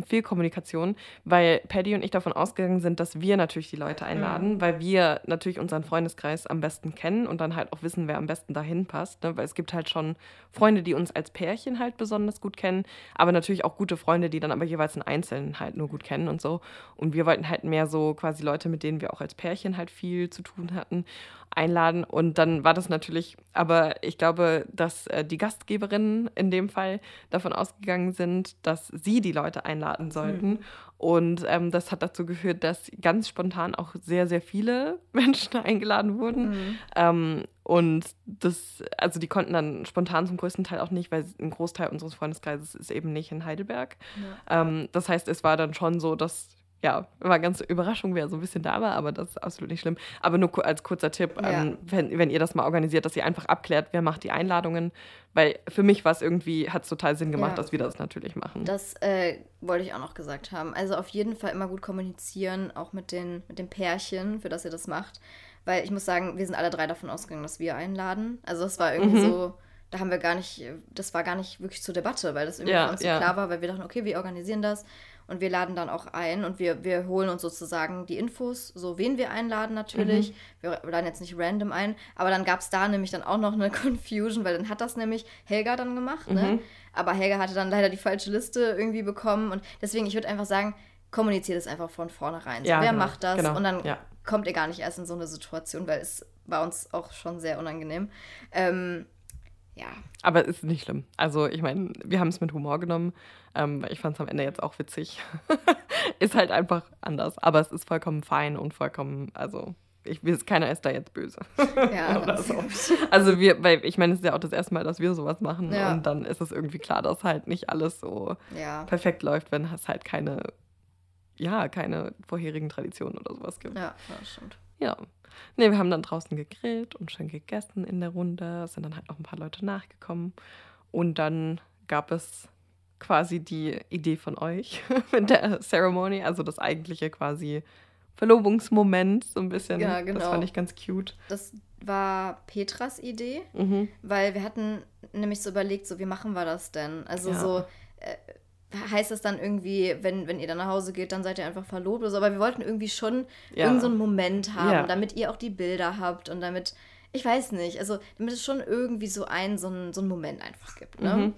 viel Kommunikation, weil Paddy und ich davon ausgegangen sind, dass wir natürlich die Leute einladen, mhm. weil wir natürlich unseren Freundeskreis am besten kennen und dann halt auch wissen, wer am besten dahin passt. Ne? Weil es gibt halt schon Freunde, die uns als Pärchen halt besonders gut kennen, aber natürlich auch gute Freunde, die dann aber jeweils in Einzelnen halt nur gut kennen und so. Und wir wollten halt mehr so quasi Leute, mit denen wir auch als Pärchen halt viel zu tun hatten einladen. Und dann war das natürlich, aber ich glaube, dass äh, die Gastgeberinnen in dem Fall davon ausgegangen sind, dass sie die Leute einladen sollten. Mhm. Und ähm, das hat dazu geführt, dass ganz spontan auch sehr, sehr viele [laughs] Menschen eingeladen wurden. Mhm. Ähm, und das, also die konnten dann spontan zum größten Teil auch nicht, weil ein Großteil unseres Freundeskreises ist eben nicht in Heidelberg. Ja. Ähm, das heißt, es war dann schon so, dass ja, war ganz Überraschung, wer so ein bisschen da war, aber das ist absolut nicht schlimm. Aber nur als kurzer Tipp, ja. ähm, wenn, wenn ihr das mal organisiert, dass ihr einfach abklärt, wer macht die Einladungen, weil für mich war es irgendwie, hat es total Sinn gemacht, ja. dass wir das natürlich machen. Das äh, wollte ich auch noch gesagt haben. Also auf jeden Fall immer gut kommunizieren, auch mit den, mit den Pärchen, für das ihr das macht. Weil ich muss sagen, wir sind alle drei davon ausgegangen, dass wir einladen. Also das war irgendwie mhm. so, da haben wir gar nicht, das war gar nicht wirklich zur Debatte, weil das irgendwie ja, für uns so klar war, weil wir dachten, okay, wir organisieren das und wir laden dann auch ein und wir, wir holen uns sozusagen die Infos, so wen wir einladen natürlich. Mhm. Wir laden jetzt nicht random ein, aber dann gab es da nämlich dann auch noch eine [laughs] Confusion, weil dann hat das nämlich Helga dann gemacht, ne? mhm. ne? Aber Helga hatte dann leider die falsche Liste irgendwie bekommen und deswegen, ich würde einfach sagen, kommuniziert es einfach von vornherein. So, ja, wer genau, macht das? Genau, und dann ja. kommt ihr gar nicht erst in so eine Situation, weil es war uns auch schon sehr unangenehm. Ähm, ja. Aber es ist nicht schlimm. Also, ich meine, wir haben es mit Humor genommen. Ähm, ich fand es am Ende jetzt auch witzig. [laughs] ist halt einfach anders. Aber es ist vollkommen fein und vollkommen, also, ich keiner ist da jetzt böse. Ja, [laughs] Oder so. Also wir, weil ich meine, es ist ja auch das erste Mal, dass wir sowas machen. Ja. Und dann ist es irgendwie klar, dass halt nicht alles so ja. perfekt läuft, wenn es halt keine, ja, keine vorherigen Traditionen oder sowas gibt. Ja, das stimmt. Ja. Nee, wir haben dann draußen gegrillt und schön gegessen in der Runde. Es sind dann halt noch ein paar Leute nachgekommen. Und dann gab es quasi die Idee von euch [laughs] mit der Ceremony, also das eigentliche quasi Verlobungsmoment, so ein bisschen. Ja, Das genau. fand ich ganz cute. Das war Petras Idee, Mhm. weil wir hatten nämlich so überlegt, so wie machen wir das denn? Also Ja. so äh, heißt es dann irgendwie, wenn, wenn ihr dann nach Hause geht, dann seid ihr einfach verlobt oder so, aber wir wollten irgendwie schon Ja. irgendeinen so Moment haben, Ja. damit ihr auch die Bilder habt und damit, ich weiß nicht, also damit es schon irgendwie so einen, so einen, so einen Moment einfach gibt, ne? Mhm.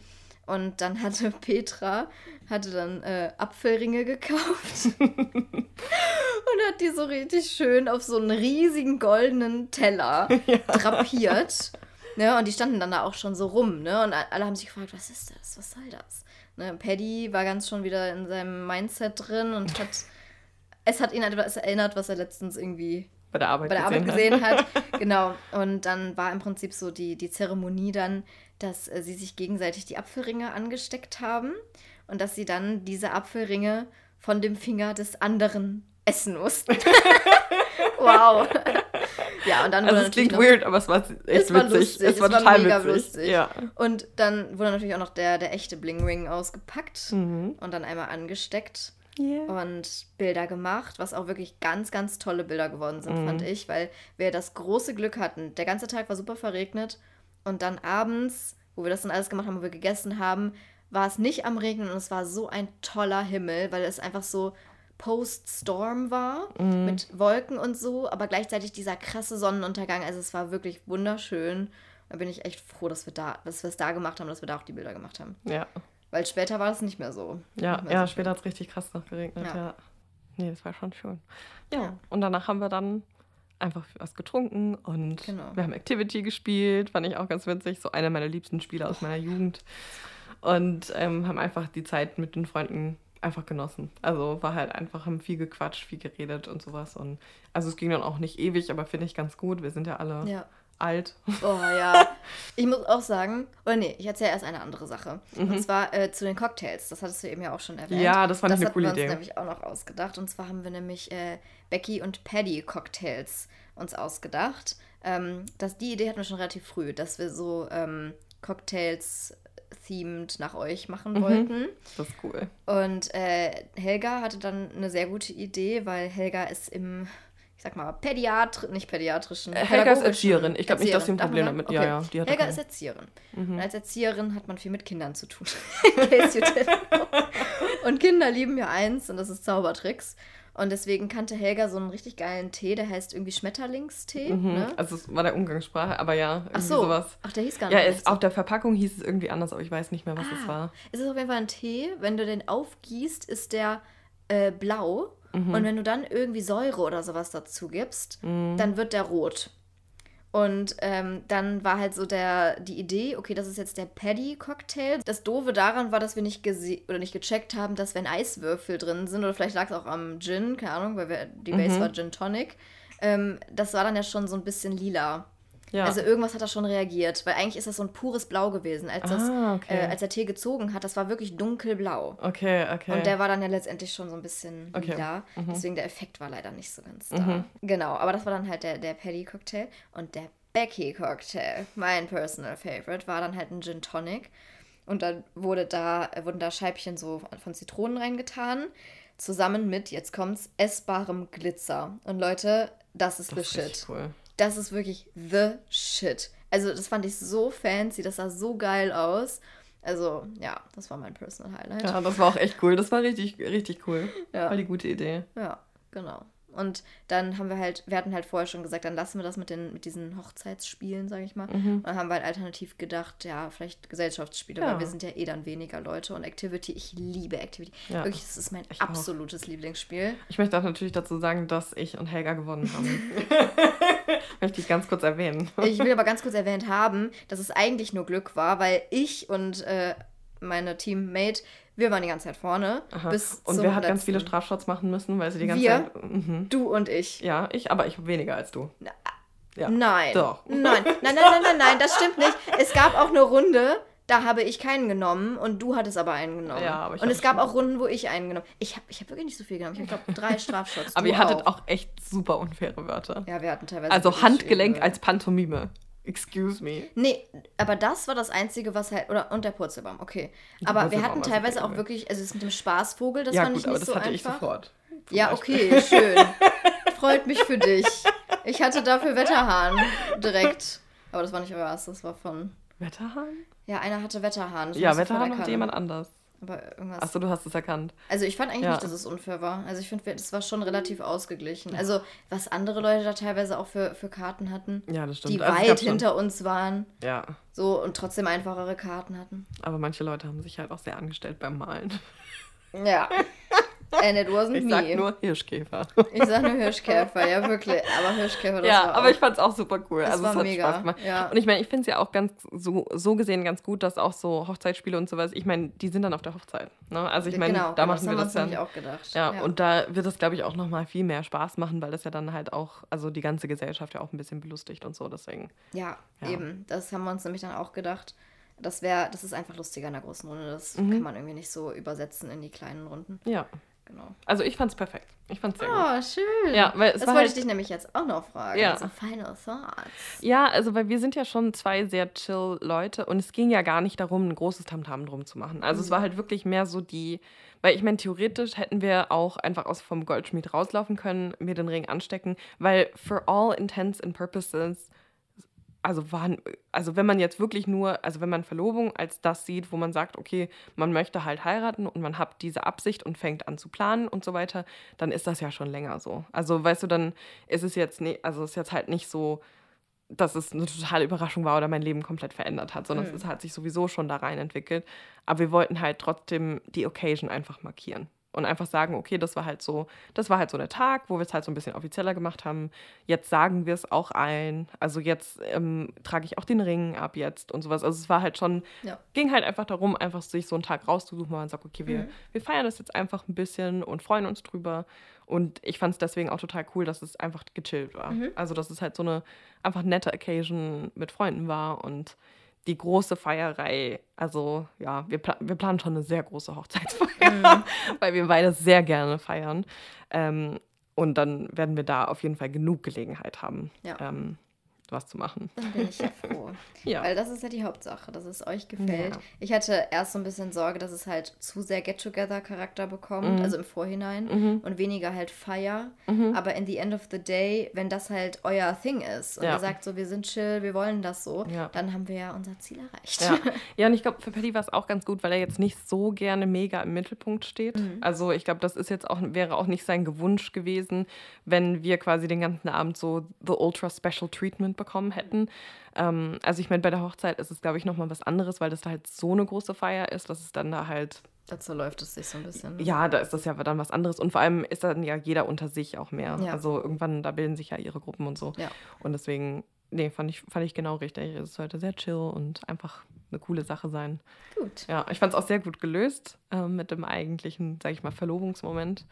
Und dann hatte [laughs] Petra, hatte dann äh, Apfelringe gekauft [laughs] und hat die so richtig schön auf so einen riesigen goldenen Teller [laughs] drapiert. Ne, und die standen dann da auch schon so rum, ne? Und alle haben sich gefragt, was ist das? Was soll das? Ne, Paddy war ganz schon wieder in seinem Mindset drin und hat. [laughs] Es hat ihn etwas erinnert, was er letztens irgendwie Bei der Arbeit, bei der gesehen, Arbeit gesehen hat. [laughs] Genau. Und dann war im Prinzip so die, die Zeremonie dann, dass äh, sie sich gegenseitig die Apfelringe angesteckt haben und dass sie dann diese Apfelringe von dem Finger des anderen essen mussten. [laughs] wow. ja, und dann Also wurde es klingt noch, weird, aber es war echt Es war witzig. lustig, es war es war total mega witzig. lustig. Ja. Und dann wurde natürlich auch noch der, der echte Bling Ring ausgepackt Mhm. und dann einmal angesteckt Yeah. und Bilder gemacht, was auch wirklich ganz, ganz tolle Bilder geworden sind, fand Mhm. ich, weil wir das große Glück hatten. Der ganze Tag war super verregnet und dann abends, wo wir das dann alles gemacht haben, wo wir gegessen haben, war es nicht am Regnen und es war so ein toller Himmel, weil es einfach so Post-Storm war Mhm. mit Wolken und so, aber gleichzeitig dieser krasse Sonnenuntergang. Also es war wirklich wunderschön. Da bin ich echt froh, dass wir da, dass wir es da gemacht haben, dass wir da auch die Bilder gemacht haben. Ja, Weil später war es nicht mehr so. ja, mehr ja so später hat es richtig krass noch geregnet. Ja. Ja. Nee, das war schon schön. Ja. Ja. und danach haben wir dann einfach was getrunken und Genau. wir haben Activity gespielt, fand ich auch ganz witzig. So einer meiner liebsten Spiele aus meiner Jugend. Und ähm, haben einfach die Zeit mit den Freunden einfach genossen. Also war halt einfach, haben viel gequatscht, viel geredet und sowas. Und also es ging dann auch nicht ewig, aber finde ich ganz gut. Wir sind ja alle Ja. alt. Oh ja. [laughs] Ich muss auch sagen, oder nee, ich erzähle erst eine andere Sache. Und zwar äh, zu den Cocktails. Das hattest du eben ja auch schon erwähnt. Mhm. Ja, das fand ich eine coole wir uns Idee. nämlich auch noch ausgedacht. Und zwar haben wir nämlich äh, Becky und Paddy Cocktails uns ausgedacht. Ähm, das, die Idee hatten wir schon relativ früh, dass wir so ähm, Cocktails themed nach euch machen Mhm. wollten. Das ist cool. Und äh, Helga hatte dann eine sehr gute Idee, weil Helga ist im, ich sag mal, Pädiatri nicht pädiatrischen. Äh, Helga ist Erzieherin. Ich glaube nicht, dass sie ein Problem damit- ja, ja, die hat Helga ist Erzieherin. Mhm. Und als Erzieherin hat man viel mit Kindern zu tun. [laughs] Und Kinder lieben ja eins und das ist Zaubertricks. Und deswegen kannte Helga so einen richtig geilen Tee, der heißt irgendwie Schmetterlingstee. Mhm. Ne? Also es war der Umgangssprache, aber ja, irgendwie Ach so. sowas. Ach, der hieß gar Ja, nicht. es, so. auf der Verpackung hieß es irgendwie anders, aber ich weiß nicht mehr, was es Ah. war. Es ist auf jeden Fall ein Tee. Wenn du den aufgießt, ist der äh, blau. Mhm. Und wenn du dann irgendwie Säure oder sowas dazu gibst, Mhm. dann wird der rot. Und ähm, dann war halt so der, die Idee, okay, das ist jetzt der Paddy-Cocktail. Das Doofe daran war, dass wir nicht gese oder nicht gecheckt haben, dass wenn Eiswürfel drin sind, oder vielleicht lag es auch am Gin, keine Ahnung, weil wir, die Base Mhm. war Gin Tonic, ähm, das war dann ja schon so ein bisschen lila. Ja. Also irgendwas hat da schon reagiert, weil eigentlich ist das so ein pures Blau gewesen. Als, das, Ah, okay. äh, als der Tee gezogen hat, das war wirklich dunkelblau. okay, okay. Und der war dann ja letztendlich schon so ein bisschen Okay. lila. Mhm. Deswegen der Effekt war leider nicht so ganz da. Mhm. Genau, aber das war dann halt der, der Paddy-Cocktail. Und der Becky-Cocktail, mein personal favorite, war dann halt ein Gin Tonic. Und dann wurde da, äh, wurden da Scheibchen so von Zitronen reingetan. Zusammen mit, jetzt kommt's, essbarem Glitzer. Und Leute, das ist das the ist shit. cool. Das ist wirklich the shit. Also, das fand ich so fancy, das sah so geil aus. Also, ja, das war mein Personal Highlight. Ja, das war auch echt cool. Das war richtig, richtig cool. Ja. War die gute Idee. Ja, genau. Und dann haben wir halt, wir hatten halt vorher schon gesagt, dann lassen wir das mit, den, mit diesen Hochzeitsspielen, sage ich mal. Mhm. Und dann haben wir halt alternativ gedacht, ja, vielleicht Gesellschaftsspiele, Ja. weil wir sind ja eh dann weniger Leute. Und Activity, ich liebe Activity. Ja. Wirklich, das ist mein Ich auch. absolutes Lieblingsspiel. Ich möchte auch natürlich dazu sagen, dass ich und Helga gewonnen haben. [laughs] [laughs] möchte ich ganz kurz erwähnen. Ich will aber ganz kurz erwähnt haben, dass es eigentlich nur Glück war, weil ich und äh, meine Teammate, wir waren die ganze Zeit vorne. Aha. Bis und wer hat ganz letzten. viele Strafshots machen müssen, weil sie die ganze Wir? Zeit. Mhm. Du und ich. Ja, ich, aber ich habe weniger als du. Ja. Nein. Doch. Nein. Nein, nein, nein, nein, nein, das stimmt nicht. Es gab auch eine Runde, da habe ich keinen genommen und du hattest aber einen genommen. Ja, aber ich und es gab auch Runden, wo ich einen genommen Ich habe ich hab wirklich nicht so viel genommen. Ich habe, glaube drei [laughs] Strafshots. Aber ihr hattet auch. echt super unfaire Wörter. Ja, wir hatten teilweise. Also Handgelenk als Pantomime. Excuse me. Nee, aber das war das Einzige, was halt. Oder, und der Purzelbaum, okay. Aber wir hatten teilweise auch wirklich. Also das mit dem Spaßvogel, das ja, fand gut, ich aber nicht das so hatte ich einfach. sofort. Zum Ja, Beispiel. okay, [laughs] schön. Freut mich für dich. Ich hatte dafür Wetterhahn direkt. Aber das war nicht euer erstes, das war von. Wetterhahn? Ja, einer hatte Wetterhahn. das Ja, Wetterhahn erkennen. jemand anders. Aber irgendwas. Achso, du hast es erkannt. Also ich fand eigentlich Ja. nicht, dass es unfair war. Also ich finde, das war schon relativ ausgeglichen. Also was andere Leute da teilweise auch für, für Karten hatten, Ja, das stimmt. die Also es weit gab schon- hinter uns waren, Ja, so und trotzdem einfachere Karten hatten. aber manche Leute haben sich halt auch sehr angestellt beim Malen. Ja. [laughs] And it wasn't Ich me. sag nur Hirschkäfer. ich sag nur Hirschkäfer, ja wirklich. Aber Hirschkäfer, das ja, aber auch, ich fand's auch super cool. Das also war es hat mega, Spaß gemacht. ja. Und ich meine, ich finde es ja auch ganz so, so gesehen ganz gut, dass auch so Hochzeitsspiele und sowas, ich meine, die sind dann auf der Hochzeit. Ne? Also ich meine, genau, da genau, machen wir das dann. auch gedacht. Ja, und da wird es, glaube ich, auch nochmal viel mehr Spaß machen, weil das ja dann halt auch, also die ganze Gesellschaft ja auch ein bisschen belustigt und so, deswegen. Ja, Ja. eben. Das haben wir uns nämlich dann auch gedacht. Das wäre, das ist einfach lustiger in der großen Runde. Das Mhm. kann man irgendwie nicht so übersetzen in die kleinen Runden. Ja, Genau. also ich fand's perfekt. Ich fand's sehr gut. Oh, schön. Ja, weil das wollte halt- ich dich nämlich jetzt auch noch fragen. Ja. So final thoughts. Ja, also weil wir sind ja schon zwei sehr chill Leute und es ging ja gar nicht darum, ein großes Tamtam drum zu machen. Also es war halt wirklich mehr so die, weil ich meine, theoretisch hätten wir auch einfach aus vom Goldschmied rauslaufen können, mir den Ring anstecken, weil for all intents and purposes, also waren, also wenn man jetzt wirklich nur, also wenn man Verlobung als das sieht, wo man sagt, okay, man möchte halt heiraten und man hat diese Absicht und fängt an zu planen und so weiter, dann ist das ja schon länger so. Also weißt du, dann ist es jetzt, ne, also es ist jetzt halt nicht so, dass es eine totale Überraschung war oder mein Leben komplett verändert hat, sondern Mhm. es hat sich sowieso schon da rein entwickelt. Aber wir wollten halt trotzdem die Occasion einfach markieren und einfach sagen, okay, das war halt so, das war halt so der Tag, wo wir es halt so ein bisschen offizieller gemacht haben. Jetzt sagen wir es auch allen. Also jetzt ähm, trage ich auch den Ring ab jetzt und sowas. Also es war halt schon, Ja. ging halt einfach darum, einfach sich so einen Tag rauszusuchen, wo man sagt, okay, wir, Mhm. wir feiern das jetzt einfach ein bisschen und freuen uns drüber. Und ich fand es deswegen auch total cool, dass es einfach gechillt war. Mhm. Also, dass es halt so eine einfach nette Occasion mit Freunden war und die große Feierei. Also, ja, wir, pla wir planen schon eine sehr große Hochzeitsfeier, [laughs] weil wir beide sehr gerne feiern. Ähm, und dann werden wir da auf jeden Fall genug Gelegenheit haben, Ja. ähm, was zu machen. Dann bin ich ja froh. [laughs] Ja. Weil das ist ja die Hauptsache, dass es euch gefällt. Ja. Ich hatte erst so ein bisschen Sorge, dass es halt zu sehr Get-Together-Charakter bekommt, Mhm. also im Vorhinein, Mhm. und weniger halt Feier. Mhm. Aber in the end of the day, wenn das halt euer Thing ist und Ja. ihr sagt so, wir sind chill, wir wollen das so, Ja. dann haben wir ja unser Ziel erreicht. Ja. [laughs] ja, und ich glaube, für Paddy war es auch ganz gut, weil er jetzt nicht so gerne mega im Mittelpunkt steht. Mhm. Also ich glaube, das ist jetzt auch, wäre auch nicht sein Gewunsch gewesen, wenn wir quasi den ganzen Abend so The Ultra Special Treatment bekommen hätten. Ähm, also ich meine, bei der Hochzeit ist es, glaube ich, nochmal was anderes, weil das da halt so eine große Feier ist, dass es dann da halt, Dazu läuft es sich so ein bisschen. ja, da ist das ja dann was anderes. Und vor allem ist dann ja jeder unter sich auch mehr. Ja. Also irgendwann, da bilden sich ja ihre Gruppen und so. Ja. Und deswegen, nee, fand ich, fand ich genau richtig. Es sollte sehr chill und einfach eine coole Sache sein. Gut. Ja, ich fand es auch sehr gut gelöst ähm, mit dem eigentlichen, sag ich mal, Verlobungsmoment.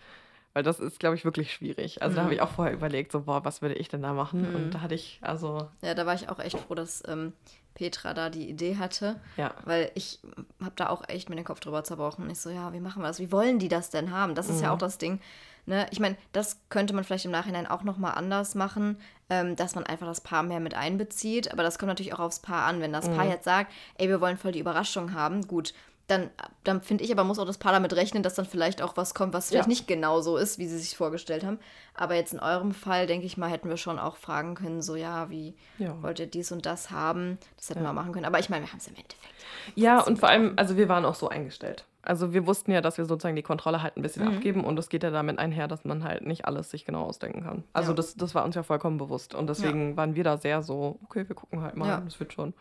Weil das ist, glaube ich, wirklich schwierig. Also da Mhm. habe ich auch vorher überlegt, so, boah, was würde ich denn da machen? Mhm. Und da hatte ich, also, Ja, da war ich auch echt froh, dass ähm, Petra da die Idee hatte, ja. weil ich habe da auch echt mir den Kopf drüber zerbrochen. Und ich so, ja, wie machen wir das? Wie wollen die das denn haben? Das ist ja Mhm. auch das Ding. Ne? Ich meine, das könnte man vielleicht im Nachhinein auch nochmal anders machen, ähm, dass man einfach das Paar mehr mit einbezieht. Aber das kommt natürlich auch aufs Paar an. Wenn das Paar Mhm. jetzt sagt, ey, wir wollen voll die Überraschung haben, gut, dann, dann finde ich aber, muss auch das Paar damit rechnen, dass dann vielleicht auch was kommt, was vielleicht Ja. nicht genau so ist, wie sie sich vorgestellt haben. Aber jetzt in eurem Fall, denke ich mal, hätten wir schon auch fragen können, so ja, wie Ja. wollt ihr dies und das haben? Das hätten Ja. wir machen können. Aber ich meine, wir haben es im Endeffekt. Ja, und vor allem, also wir waren auch so eingestellt. Also wir wussten ja, dass wir sozusagen die Kontrolle halt ein bisschen mhm. abgeben und es geht ja damit einher, dass man halt nicht alles sich genau ausdenken kann. Also das, das war uns ja vollkommen bewusst und deswegen waren wir da sehr so, okay, wir gucken halt mal, das wird schon.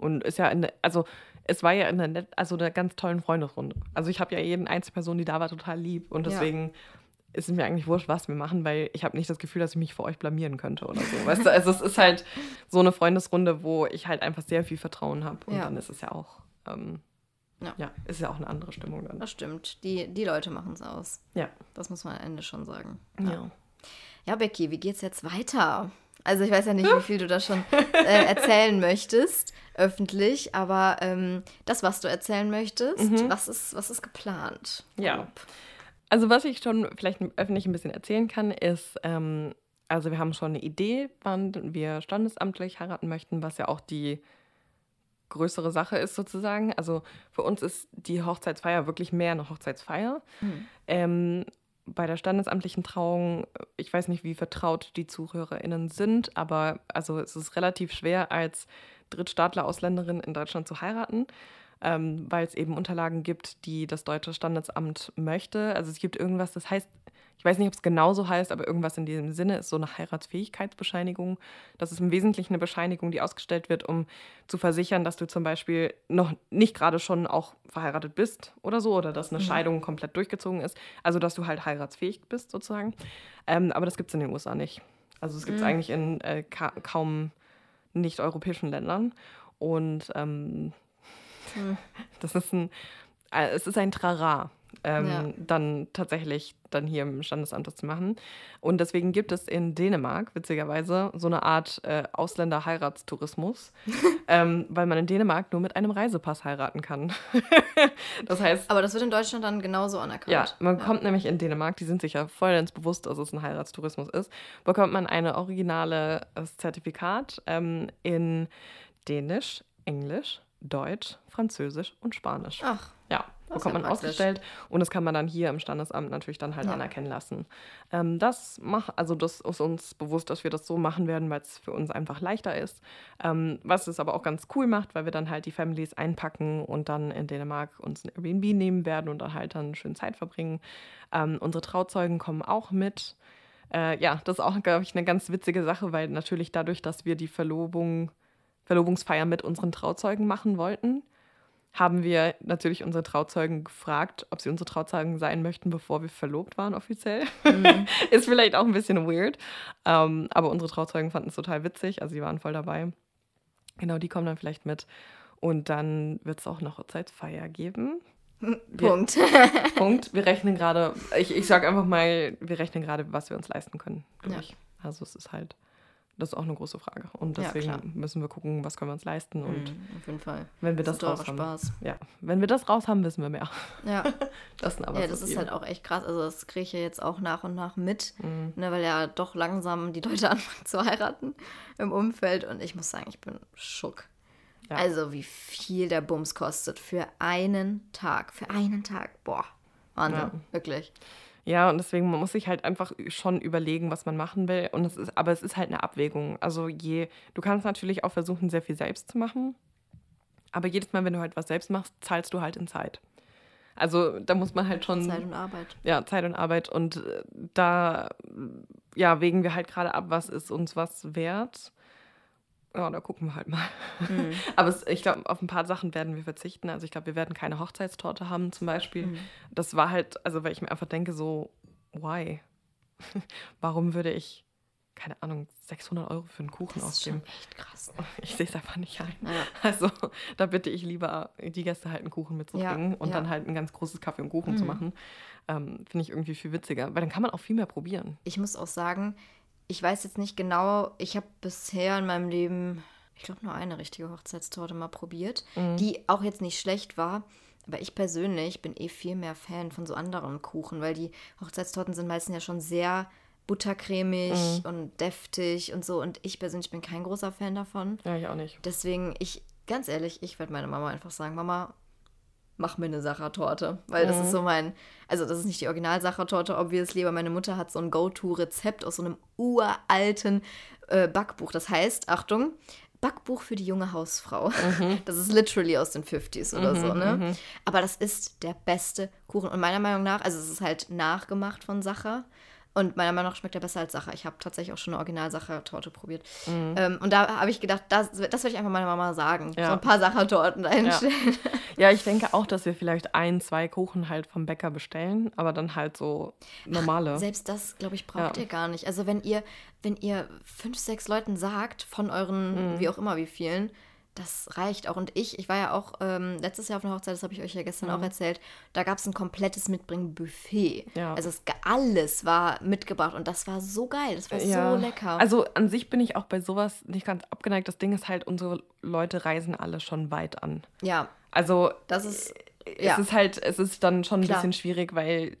Und ist ja in der, also es war ja in der, also einer ganz tollen Freundesrunde. Also ich habe ja jeden Einzelperson, die da war, total lieb und deswegen ist es mir eigentlich wurscht, was wir machen, weil ich habe nicht das Gefühl, dass ich mich vor euch blamieren könnte oder so. Weißt du, also es ist halt so eine Freundesrunde, wo ich halt einfach sehr viel Vertrauen habe und dann ist es ja auch ähm, ja. ja, ist ja auch eine andere Stimmung dann. Das stimmt. Die, die Leute machen es aus. Ja. Das muss man am Ende schon sagen. Ja. ja. Ja, Becky, wie geht's jetzt weiter? Also ich weiß ja nicht, wie viel du da schon [laughs] äh, erzählen möchtest, öffentlich, aber ähm, das, was du erzählen möchtest, mhm. was, ist, was ist geplant? Ja. Also was ich schon vielleicht öffentlich ein bisschen erzählen kann, ist, ähm, also wir haben schon eine Idee, wann wir standesamtlich heiraten möchten, was ja auch die größere Sache ist sozusagen. Also für uns ist die Hochzeitsfeier wirklich mehr eine Hochzeitsfeier. Mhm. Ähm, bei der standesamtlichen Trauung, ich weiß nicht, wie vertraut die ZuhörerInnen sind, aber also es ist relativ schwer, als Drittstaatler, Ausländerin in Deutschland zu heiraten, ähm, weil es eben Unterlagen gibt, die das deutsche Standesamt möchte. Also es gibt irgendwas, das heißt ich weiß nicht, ob es genauso heißt, aber irgendwas in diesem Sinne ist so eine Heiratsfähigkeitsbescheinigung. Das ist im Wesentlichen eine Bescheinigung, die ausgestellt wird, um zu versichern, dass du zum Beispiel noch nicht gerade schon auch verheiratet bist oder so, oder dass eine mhm. Scheidung komplett durchgezogen ist. Also, dass du halt heiratsfähig bist sozusagen. Ähm, aber das gibt es in den USA nicht. Also, es gibt es mhm. eigentlich in äh, ka kaum nicht-europäischen Ländern. Und ähm, mhm. [laughs] das ist ein, äh, es ist ein Trara ähm, ja. dann tatsächlich dann hier im Standesamt das zu machen. Und deswegen gibt es in Dänemark, witzigerweise, so eine Art äh, Ausländerheiratstourismus, [laughs] ähm, weil man in Dänemark nur mit einem Reisepass heiraten kann. [laughs] das heißt. Aber das wird in Deutschland dann genauso anerkannt. Ja, man ja. kommt nämlich in Dänemark, die sind sich ja voll ins Bewusst, dass es ein Heiratstourismus ist, bekommt man ein originales Zertifikat ähm, in Dänisch, Englisch, Deutsch, Französisch und Spanisch. Ach. Ja bekommt man ausgestellt und das kann man dann hier im Standesamt natürlich dann halt ja. anerkennen lassen. Ähm, das macht, also das ist uns bewusst, dass wir das so machen werden, weil es für uns einfach leichter ist. Ähm, was es aber auch ganz cool macht, weil wir dann halt die Families einpacken und dann in Dänemark uns ein Airbnb nehmen werden und dann halt dann schön Zeit verbringen. Ähm, unsere Trauzeugen kommen auch mit. Äh, ja, das ist auch, glaube ich, eine ganz witzige Sache, weil natürlich dadurch, dass wir die Verlobung, Verlobungsfeier mit unseren Trauzeugen machen wollten, haben wir natürlich unsere Trauzeugen gefragt, ob sie unsere Trauzeugen sein möchten, bevor wir verlobt waren offiziell. Mhm. [laughs] Ist vielleicht auch ein bisschen weird. Ähm, aber unsere Trauzeugen fanden es total witzig, also sie waren voll dabei. Genau, die kommen dann vielleicht mit. Und dann wird es auch noch Hochzeitsfeier geben. Punkt. [laughs] Punkt. Wir rechnen gerade, ich, ich sag einfach mal, wir rechnen gerade, was wir uns leisten können. Ja. Also es ist halt das ist auch eine große Frage. Und deswegen ja, müssen wir gucken, was können wir uns leisten. Und mhm, auf jeden Fall. Wenn wir das, das raus haben. Spaß. Ja, wenn wir das raus haben, wissen wir mehr. Ja. [laughs] das ist aber Ja, das ist halt auch echt krass. Also das kriege ich ja jetzt auch nach und nach mit, mhm. ne, weil ja doch langsam die Leute [laughs] anfangen zu heiraten im Umfeld. Und ich muss sagen, ich bin schock. Ja. Also wie viel der Bums kostet für einen Tag. Für einen Tag. Boah, Wahnsinn. Wirklich. Ja, und deswegen man muss sich halt einfach schon überlegen, was man machen will. Und es ist, aber es ist halt eine Abwägung. Also je, du kannst natürlich auch versuchen, sehr viel selbst zu machen. Aber jedes Mal, wenn du halt was selbst machst, zahlst du halt in Zeit. Also da muss man halt schon. Zeit und Arbeit. Ja, Zeit und Arbeit. Und äh, da ja, wägen wir halt gerade ab, was ist uns was wert ja, da gucken wir halt mal. Mhm. [laughs] Aber es, ich glaube, auf ein paar Sachen werden wir verzichten. Also ich glaube, wir werden keine Hochzeitstorte haben zum Beispiel. Mhm. Das war halt, also weil ich mir einfach denke, so, why? [laughs] Warum würde ich, keine Ahnung, 600 Euro für einen Kuchen ausgeben? Das ist echt krass. [laughs] Ich sehe es einfach nicht ein. Ja. Also da bitte ich lieber, die Gäste halt einen Kuchen mitzubringen ja, und ja. dann halt ein ganz großes Kaffee und Kuchen mhm. zu machen. Ähm, Finde ich irgendwie viel witziger, weil dann kann man auch viel mehr probieren. Ich muss auch sagen, ich weiß jetzt nicht genau, ich habe bisher in meinem Leben, ich glaube, nur eine richtige Hochzeitstorte mal probiert, mhm. die auch jetzt nicht schlecht war. Aber ich persönlich bin eh viel mehr Fan von so anderen Kuchen, weil die Hochzeitstorten sind meistens ja schon sehr buttercremig mhm. und deftig und so. Und ich persönlich bin kein großer Fan davon. Ja, ich auch nicht. Deswegen, ich, ganz ehrlich, ich werde meiner Mama einfach sagen, Mama, mach mir eine Sachertorte. Weil das ist mhm. so mein, also das ist nicht die Original-Sachertorte, obviously, aber meine Mutter hat so ein Go-To-Rezept aus so einem uralten äh, Backbuch. Das heißt, Achtung, Backbuch für die junge Hausfrau. [laughs] Das ist literally aus den 50s oder so, ne? Aber das ist der beste Kuchen. Und meiner Meinung nach, also es ist halt nachgemacht von Sacher. Und meiner Meinung nach schmeckt er besser als Sacher. Ich habe tatsächlich auch schon eine Original-Sacher-Torte probiert. Ähm, und da habe ich gedacht, das, das werde ich einfach meiner Mama sagen. Ja. So ein paar Sacher-Torten dahinstellen. Ja, ich denke auch, dass wir vielleicht ein, zwei Kuchen halt vom Bäcker bestellen, aber dann halt so normale. Selbst das, glaube ich, braucht Ja. ihr gar nicht. Also wenn ihr, wenn ihr fünf, sechs Leuten sagt, von euren, Mhm. wie auch immer, wie vielen, das reicht auch. Und ich, ich war ja auch ähm, letztes Jahr auf einer Hochzeit, das habe ich euch ja gestern auch erzählt, da gab es ein komplettes Mitbringen-Buffet. Mhm. Ja. Also es, alles war mitgebracht und das war so geil, das war Ja. so lecker. Also an sich bin ich auch bei sowas nicht ganz abgeneigt. Das Ding ist halt, unsere Leute reisen alle schon weit an. ja, Also das ist, es ja. ist halt, es ist dann schon ein Klar. bisschen schwierig, weil äh,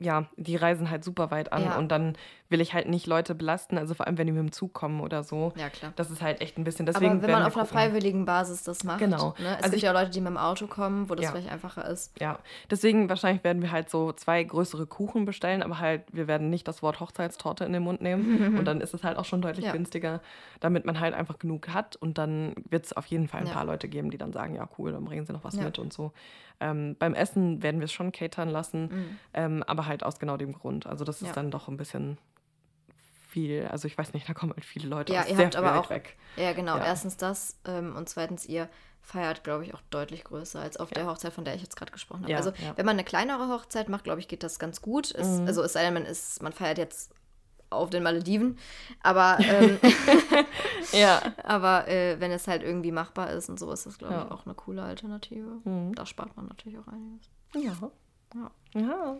ja, die reisen halt super weit an und dann will ich halt nicht Leute belasten, also vor allem wenn die mit dem Zug kommen oder so. Ja, klar. Das ist halt echt ein bisschen. Deswegen Aber wenn man auf einer freiwilligen Basis das macht, Genau. ne? es Also gibt ich- ja Leute, die mit dem Auto kommen, wo das Ja. vielleicht einfacher ist. Ja, deswegen wahrscheinlich werden wir halt so zwei größere Kuchen bestellen, aber halt, wir werden nicht das Wort Hochzeitstorte in den Mund nehmen [laughs] und dann ist es halt auch schon deutlich Ja. günstiger, damit man halt einfach genug hat und dann wird es auf jeden Fall ein Ja. paar Leute geben, die dann sagen, ja cool, dann bringen sie noch was mit und so. Ähm, beim Essen werden wir es schon catern lassen, Mhm. ähm, aber halt aus genau dem Grund. Also das ist dann doch ein bisschen viel, also ich weiß nicht, da kommen halt viele Leute Ja, aus ihr sehr habt aber auch- weg. Ja, genau. Ja. Erstens das ähm, und zweitens, ihr feiert, glaube ich, auch deutlich größer als auf der Hochzeit, von der ich jetzt gerade gesprochen habe. Ja, also, ja. wenn man eine kleinere Hochzeit macht, glaube ich, geht das ganz gut. Es, Mhm. Also, es sei denn, man, ist, man feiert jetzt auf den Malediven. Aber, ähm, [laughs] Ja. aber äh, wenn es halt irgendwie machbar ist und so, ist das, glaube ich, Ja. auch eine coole Alternative. Mhm. Da spart man natürlich auch einiges. Ja. Ja. Ja.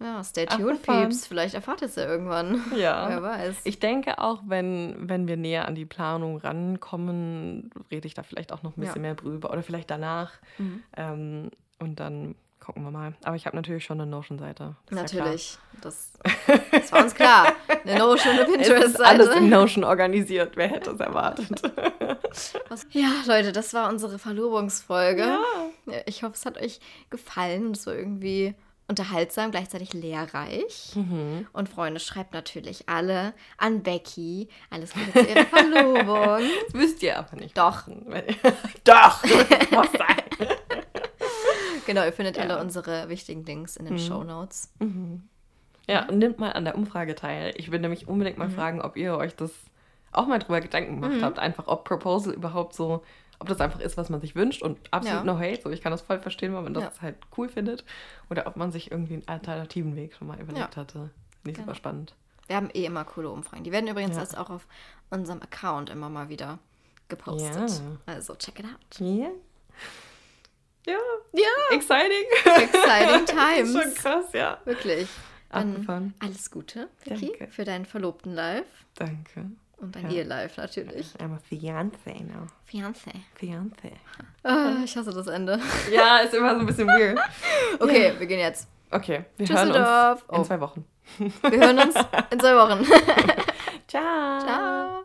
Ja, stay tuned. Peeps. Vielleicht erfahrt ihr es ja irgendwann. [laughs] Ja. Wer weiß. Ich denke auch, wenn, wenn wir näher an die Planung rankommen, rede ich da vielleicht auch noch ein bisschen Ja. mehr drüber oder vielleicht danach. Mhm. Ähm, und dann gucken wir mal. Aber ich habe natürlich schon eine Notion-Seite. Ist ja Natürlich. Das, das war uns klar. Eine Notion, eine [laughs] ist alles Pinterest-Seite. in Notion organisiert. Wer hätte es erwartet? [laughs] Ja, Leute, das war unsere Verlobungsfolge. Ja, Ich hoffe, es hat euch gefallen und es war irgendwie unterhaltsam, gleichzeitig lehrreich. Mhm. Und Freunde, schreibt natürlich alle an Becky. Alles Gute zu ihrer Verlobung. [laughs] Das wisst ihr aber nicht. Doch. [laughs] Doch! Muss [laughs] sein. Genau, ihr findet Ja. alle unsere wichtigen Links in den Show Notes. Ja, und nimmt mal an der Umfrage teil. Ich will nämlich unbedingt Mhm. mal fragen, ob ihr euch das auch mal drüber Gedanken gemacht habt. Einfach, ob Proposal überhaupt so, ob das einfach ist, was man sich wünscht und absolut Ja. no hate. So, ich kann das voll verstehen, weil man das Ja. halt cool findet. Oder ob man sich irgendwie einen alternativen Weg schon mal überlegt Ja. hatte. Nicht Genau. super spannend. Wir haben eh immer coole Umfragen. Die werden übrigens jetzt auch auf unserem Account immer mal wieder gepostet. Also check it out. Ja. Ja. Ja, Exciting. exciting [laughs] Das times. ist schon krass, ja. Wirklich. Abgefahren. alles Gute, Vicky, Danke. für deinen Verlobten Live Danke. Und dein Ja. Ehelife natürlich. I'm a fiance now. Fiancé. Fiance. Ah, ich hasse das Ende. [laughs] Ja, ist immer so ein bisschen weird. [laughs] Okay, wir gehen jetzt. Okay, wir hören Tschüsseldorf. uns in Oh. zwei Wochen. Wir hören uns in zwei Wochen. [laughs] Ciao. Ciao.